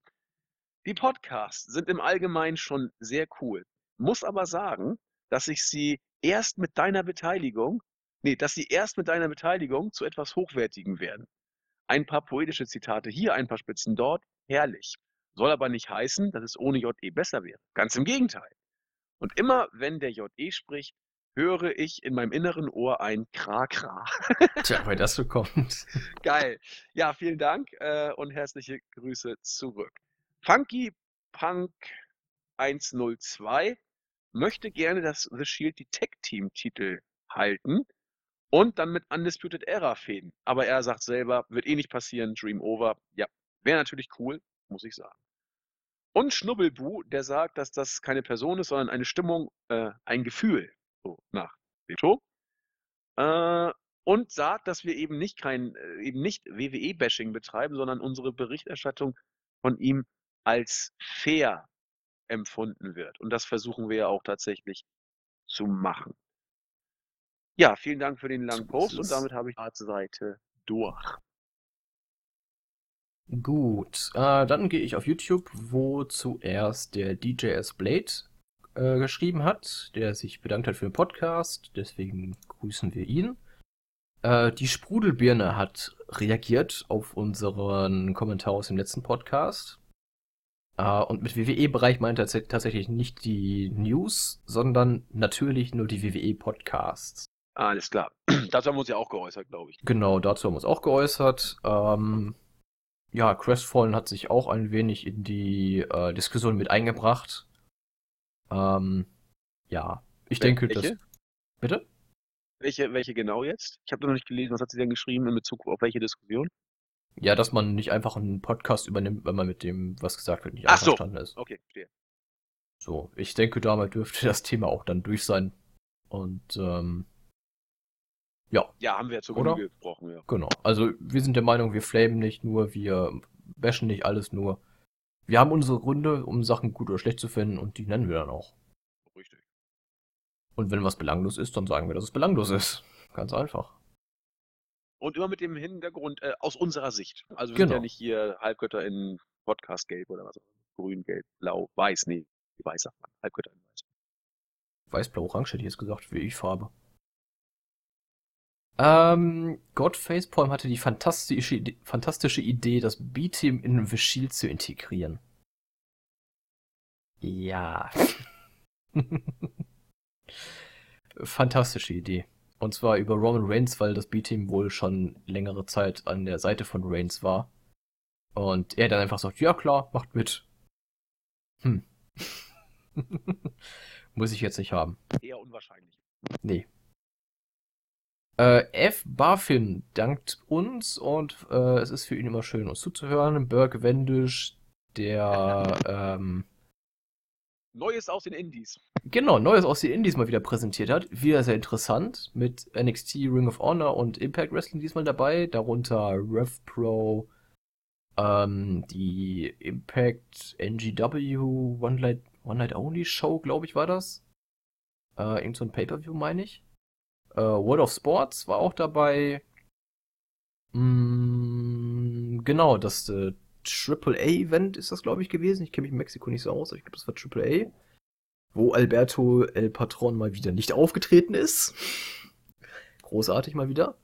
Die Podcasts sind im Allgemeinen schon sehr cool. Muss aber sagen, dass ich sie erst mit deiner Beteiligung, nee, dass sie erst mit deiner Beteiligung zu etwas Hochwertigem werden. Ein paar poetische Zitate hier, ein paar Spitzen dort, herrlich. Soll aber nicht heißen, dass es ohne JE besser wäre. Ganz im Gegenteil. Und immer wenn der JE spricht, höre ich in meinem inneren Ohr ein Kra-Kra. <laughs> Tja, weil das so kommt. Geil. Ja, vielen Dank äh, und herzliche Grüße zurück. Funky Punk 102 möchte gerne, dass The Shield die Tech-Team-Titel halten und dann mit Undisputed Era fäden. Aber er sagt selber, wird eh nicht passieren, Dream Over. Ja, wäre natürlich cool, muss ich sagen. Und Schnubbelbu, der sagt, dass das keine Person ist, sondern eine Stimmung, äh, ein Gefühl. So, nach Veto. Äh, und sagt, dass wir eben nicht kein, äh, eben nicht WWE-Bashing betreiben, sondern unsere Berichterstattung von ihm als fair empfunden wird. Und das versuchen wir ja auch tatsächlich zu machen. Ja, vielen Dank für den langen Post und damit habe ich die Seite durch. Gut, äh, dann gehe ich auf YouTube, wo zuerst der DJS Blade äh, geschrieben hat, der sich bedankt hat für den Podcast, deswegen grüßen wir ihn. Äh, die Sprudelbirne hat reagiert auf unseren Kommentar aus dem letzten Podcast. Äh, und mit WWE-Bereich meint er tats- tatsächlich nicht die News, sondern natürlich nur die WWE-Podcasts. Alles klar. <clears throat> Dazu haben wir uns ja auch geäußert, glaube ich. Genau, dazu haben wir uns auch geäußert. Ähm, ja, Crestfallen hat sich auch ein wenig in die äh, Diskussion mit eingebracht. Ähm, ja, ich denke, welche? das. Bitte? Welche, welche genau jetzt? Ich habe noch nicht gelesen, was hat sie denn geschrieben in Bezug auf welche Diskussion? Ja, dass man nicht einfach einen Podcast übernimmt, wenn man mit dem, was gesagt wird, nicht Ach so. einverstanden ist. Okay, verstehe. So, ich denke, damit dürfte <laughs> das Thema auch dann durch sein. Und ähm, ja, Ja, haben wir ja zur Oder? Genüge gesprochen, ja. genau. Also wir sind der Meinung, wir flamen nicht nur, wir bashen nicht alles nur. Wir haben unsere Gründe, um Sachen gut oder schlecht zu finden und die nennen wir dann auch. Richtig. Und wenn was belanglos ist, dann sagen wir, dass es belanglos ist. Ganz einfach. Und immer mit dem Hintergrund äh, aus unserer Sicht. Also wir sind ja Genau. nicht hier Halbgötter in Podcast-Gelb oder was auch immer. Grün, Gelb, Blau, Weiß. Nee, Weiß sagt man. Halbgötter in Weiß. Weiß, blau, orange hätte ich jetzt gesagt, wie ich Farbe. Ähm, God Facepalm hatte die fantastische, Ide- fantastische Idee, das B-Team in The Shield zu integrieren. Ja. <laughs> Fantastische Idee. Und zwar über Roman Reigns, weil das B-Team wohl schon längere Zeit an der Seite von Reigns war. Und er dann einfach sagt, ja klar, macht mit. Hm. <laughs> Muss ich jetzt nicht haben. Eher unwahrscheinlich. Nee. Äh, F. Barfin dankt uns und äh, es ist für ihn immer schön, uns zuzuhören. Burke Wendisch, der ähm, Neues aus den Indies. genau Neues aus den Indies mal wieder präsentiert hat. Wieder sehr interessant mit NXT, Ring of Honor und Impact Wrestling diesmal dabei. Darunter Rev Pro, ähm, die Impact NGW One Night, One Night Only Show, glaube ich, war das. Äh, irgend so ein Pay-Per-View, meine ich. Äh, World of Sports war auch dabei. Mm, genau, das äh, AAA-Event ist das, glaube ich, gewesen. Ich kenne mich in Mexiko nicht so aus, aber ich glaube, das war AAA. wo Alberto El Patron mal wieder nicht aufgetreten ist. <laughs> Großartig mal wieder.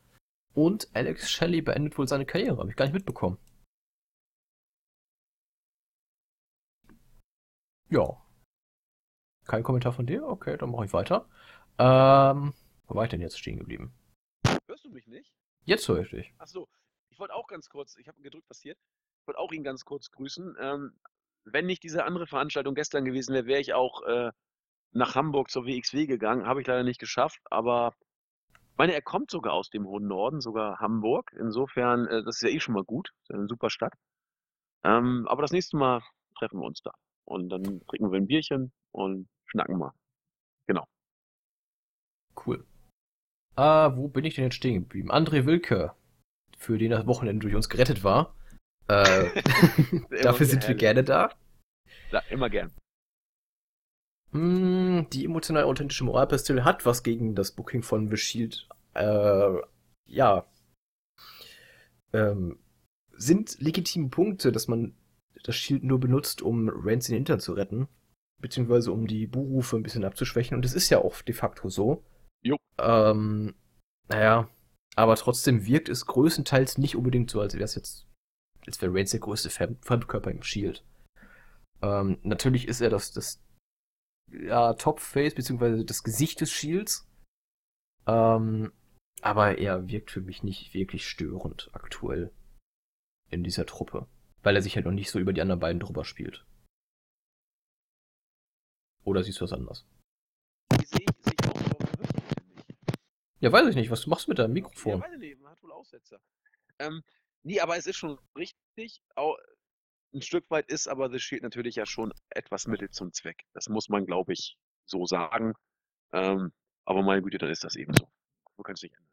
Und Alex Shelley beendet wohl seine Karriere, habe ich gar nicht mitbekommen. Ja. Kein Kommentar von dir? Okay, dann mache ich weiter. Ähm, wo war ich denn jetzt stehen geblieben? Hörst du mich nicht? Jetzt höre ich dich. Ach so, ich wollte auch ganz kurz, ich habe gedrückt, passiert. Ich wollte auch ihn ganz kurz grüßen. Ähm, wenn nicht diese andere Veranstaltung gestern gewesen wäre, wäre ich auch äh, nach Hamburg zur WXW gegangen. Habe ich leider nicht geschafft, aber ich meine, er kommt sogar aus dem hohen Norden, sogar Hamburg. Insofern, äh, das ist ja eh schon mal gut. Ist ja eine super Stadt. Ähm, aber das nächste Mal treffen wir uns da. Und dann trinken wir ein Bierchen und schnacken mal. Genau. Cool. Ah, wo bin ich denn jetzt stehen geblieben? André Wilke, für den das Wochenende durch uns gerettet war. Äh, <laughs> dafür sind wir gerne da. Ja, immer gern. Mm, die emotional authentische Moralpistole hat was gegen das Booking von The Shield. Äh, ja. Ähm, sind legitime Punkte, dass man das Shield nur benutzt, um Reigns in den Hintern zu retten. Beziehungsweise um die Buhrufe ein bisschen abzuschwächen. Und es ist ja auch de facto so. Jo. Ähm, naja, aber trotzdem wirkt es größtenteils nicht unbedingt so, als wäre es jetzt, als wäre Reigns der größte Fremdkörper im Shield. Ähm, natürlich ist er das, das ja, Top-Face, beziehungsweise das Gesicht des Shields. Ähm, aber er wirkt für mich nicht wirklich störend aktuell in dieser Truppe. Weil er sich halt noch nicht so über die anderen beiden drüber spielt. Oder siehst du was anders? Die sehe ich, sehe ich auch, aber man hört ihn nicht. Ja, weiß ich nicht. Was du machst mit deinem Mikrofon? Ja, weiß ich nicht, man hat wohl Aussetzer. Ähm, nee, aber es ist schon richtig. Auch, ein Stück weit ist aber The Shield natürlich ja schon etwas Mittel zum Zweck. Das muss man, glaube ich, so sagen. Ähm, aber meine Güte, dann ist das eben so. Du kannst nicht ändern.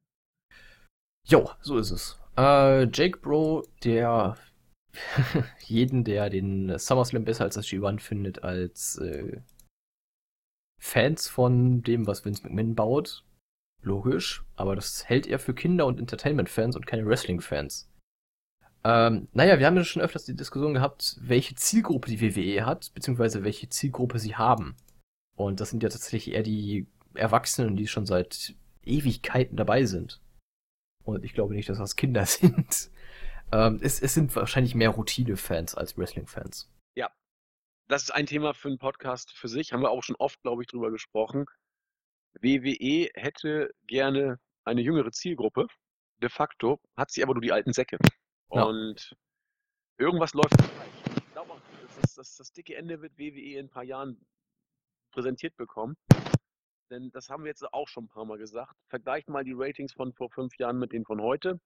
Jo, so ist es. Äh, Jake Bro, der <laughs> jeden, der den SummerSlam besser als das G1 findet, als äh, Fans von dem, was Vince McMahon baut. Logisch, aber das hält er für Kinder- und Entertainment-Fans und keine Wrestling-Fans. Ähm, naja, wir haben ja schon öfters die Diskussion gehabt, welche Zielgruppe die WWE hat, beziehungsweise welche Zielgruppe sie haben. Und das sind ja tatsächlich eher die Erwachsenen, die schon seit Ewigkeiten dabei sind. Und ich glaube nicht, dass das Kinder <laughs> sind. Ähm, es, es sind wahrscheinlich mehr Routine-Fans als Wrestling-Fans. Ja, das ist ein Thema für einen Podcast für sich. Haben wir auch schon oft, glaube ich, drüber gesprochen. WWE hätte gerne eine jüngere Zielgruppe. De facto hat sie aber nur die alten Säcke. Ja. Und irgendwas läuft falsch. Ich glaube auch, das, das, das dicke Ende wird WWE in ein paar Jahren präsentiert bekommen. Denn das haben wir jetzt auch schon ein paar Mal gesagt. Vergleicht mal die Ratings von vor fünf Jahren mit denen von heute.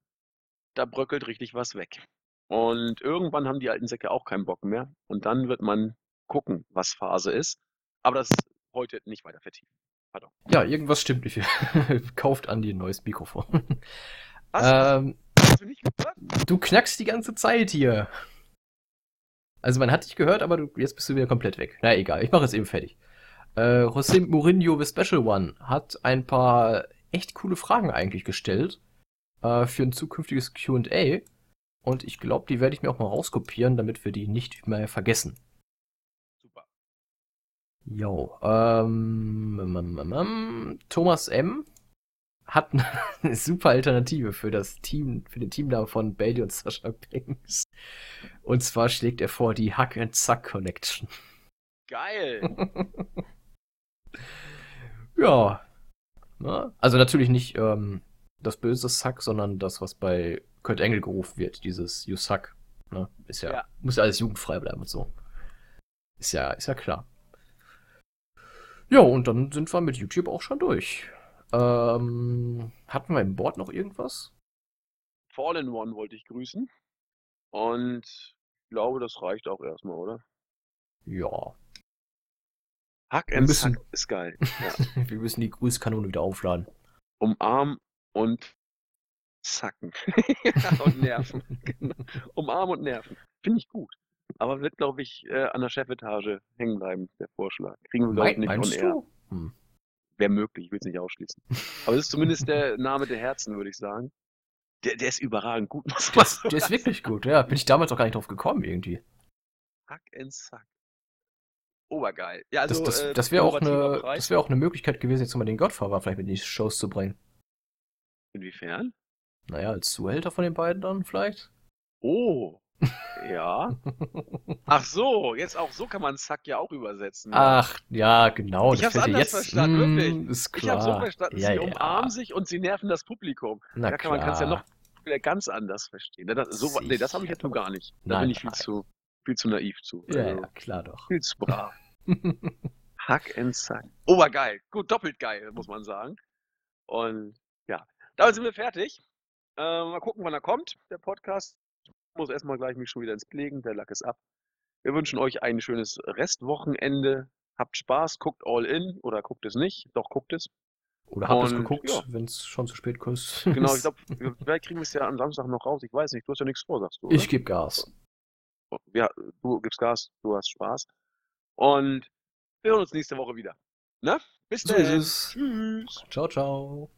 Da bröckelt richtig was weg. Und irgendwann haben die alten Säcke auch keinen Bock mehr. Und dann wird man gucken, was Phase ist. Aber das heute nicht weiter vertiefen. Pardon. Ja, irgendwas stimmt nicht. <laughs> Kauft Andi ein neues Mikrofon. Was? Ähm, Hast du nicht gehört? du knackst die ganze Zeit hier. Also man hat dich gehört, aber du, jetzt bist du wieder komplett weg. Na egal, ich mache jetzt eben fertig. Äh, José Mourinho, the Special One, hat ein paar echt coole Fragen eigentlich gestellt äh, für ein zukünftiges Q&A. Und ich glaube, die werde ich mir auch mal rauskopieren, damit wir die nicht mehr vergessen. Jo, ähm, ähm, ähm, ähm, Thomas M. hat <laughs> eine super Alternative für das Team, für den Teamnamen von Bailey und Sasha Banks. Und zwar schlägt er vor die Hack and Suck Connection. Geil. <laughs> ja. Na, also natürlich nicht ähm, das böse Suck, sondern das, was bei Kurt Engel gerufen wird, dieses You Suck. Ne? Ist ja, Ja. muss ja alles jugendfrei bleiben und so. Ist ja, ist ja klar. Ja, und dann sind wir mit YouTube auch schon durch. Ähm, hatten wir im Board noch irgendwas? Fall in One wollte ich grüßen. Und ich glaube, das reicht auch erstmal, oder? Ja. Hack and müssen- Suck ist geil. <laughs> Ja. Wir müssen die Grüßkanone wieder aufladen. Umarm und zacken. <laughs> und nerven. <laughs> Genau. Umarm und nerven. Finde ich gut. Aber wird, glaube ich, äh, an der Chefetage hängen bleiben, der Vorschlag. Kriegen wir, glaube ich, nicht meinst on? Hm. Wäre möglich, ich will es nicht ausschließen. <laughs> Aber es ist zumindest der Name der Herzen, würde ich sagen. Der, der ist überragend gut, <laughs> Der ist, der ist wirklich gut, ja. Bin ich damals auch gar nicht drauf gekommen, irgendwie. Hack and Suck. Obergeil. Ja, also, das das, äh, das wäre auch, eine, das wär auch eine Möglichkeit gewesen, jetzt mal den Godfather vielleicht mit in die Shows zu bringen. Inwiefern? Naja, als Zuhälter von den beiden dann vielleicht? Oh. Ja. <laughs> Ach so, jetzt auch so kann man Zack ja auch übersetzen. ja. Ach, ja, genau. Ich das hab's anders jetzt. verstanden, Mm, wirklich. Ist Ich klar. habe so verstanden, ja, sie ja. umarmen sich und sie nerven das Publikum. Na da kann man es ja klar. noch ganz anders verstehen. Das, so, nee, das habe ich jetzt nur gar nicht. Da Nein, bin ich viel nein. zu, viel zu naiv zu. Ja, Also, ja, klar doch. Viel zu brav. <laughs> Hack and Zack. Obergeil. Gut, doppelt geil, muss man sagen. Und ja, damit sind wir fertig. Äh, mal gucken, wann er kommt, der Podcast. Muss erstmal gleich mich schon wieder ins Pflegen. Der Lack ist ab. Wir wünschen euch ein schönes Restwochenende. Habt Spaß, guckt all in oder guckt es nicht. Doch, guckt es. Oder habt es geguckt, ja. wenn es schon zu spät ist? Genau, ich <laughs> glaube, vielleicht kriegen wir es ja am Samstag noch raus. Ich weiß nicht, du hast ja nichts vor, sagst du. Oder? Ich gebe Gas. ja, du gibst Gas, du hast Spaß. Und wir hören uns nächste Woche wieder. Ne? Bis dann. Tschüss. Ciao, ciao.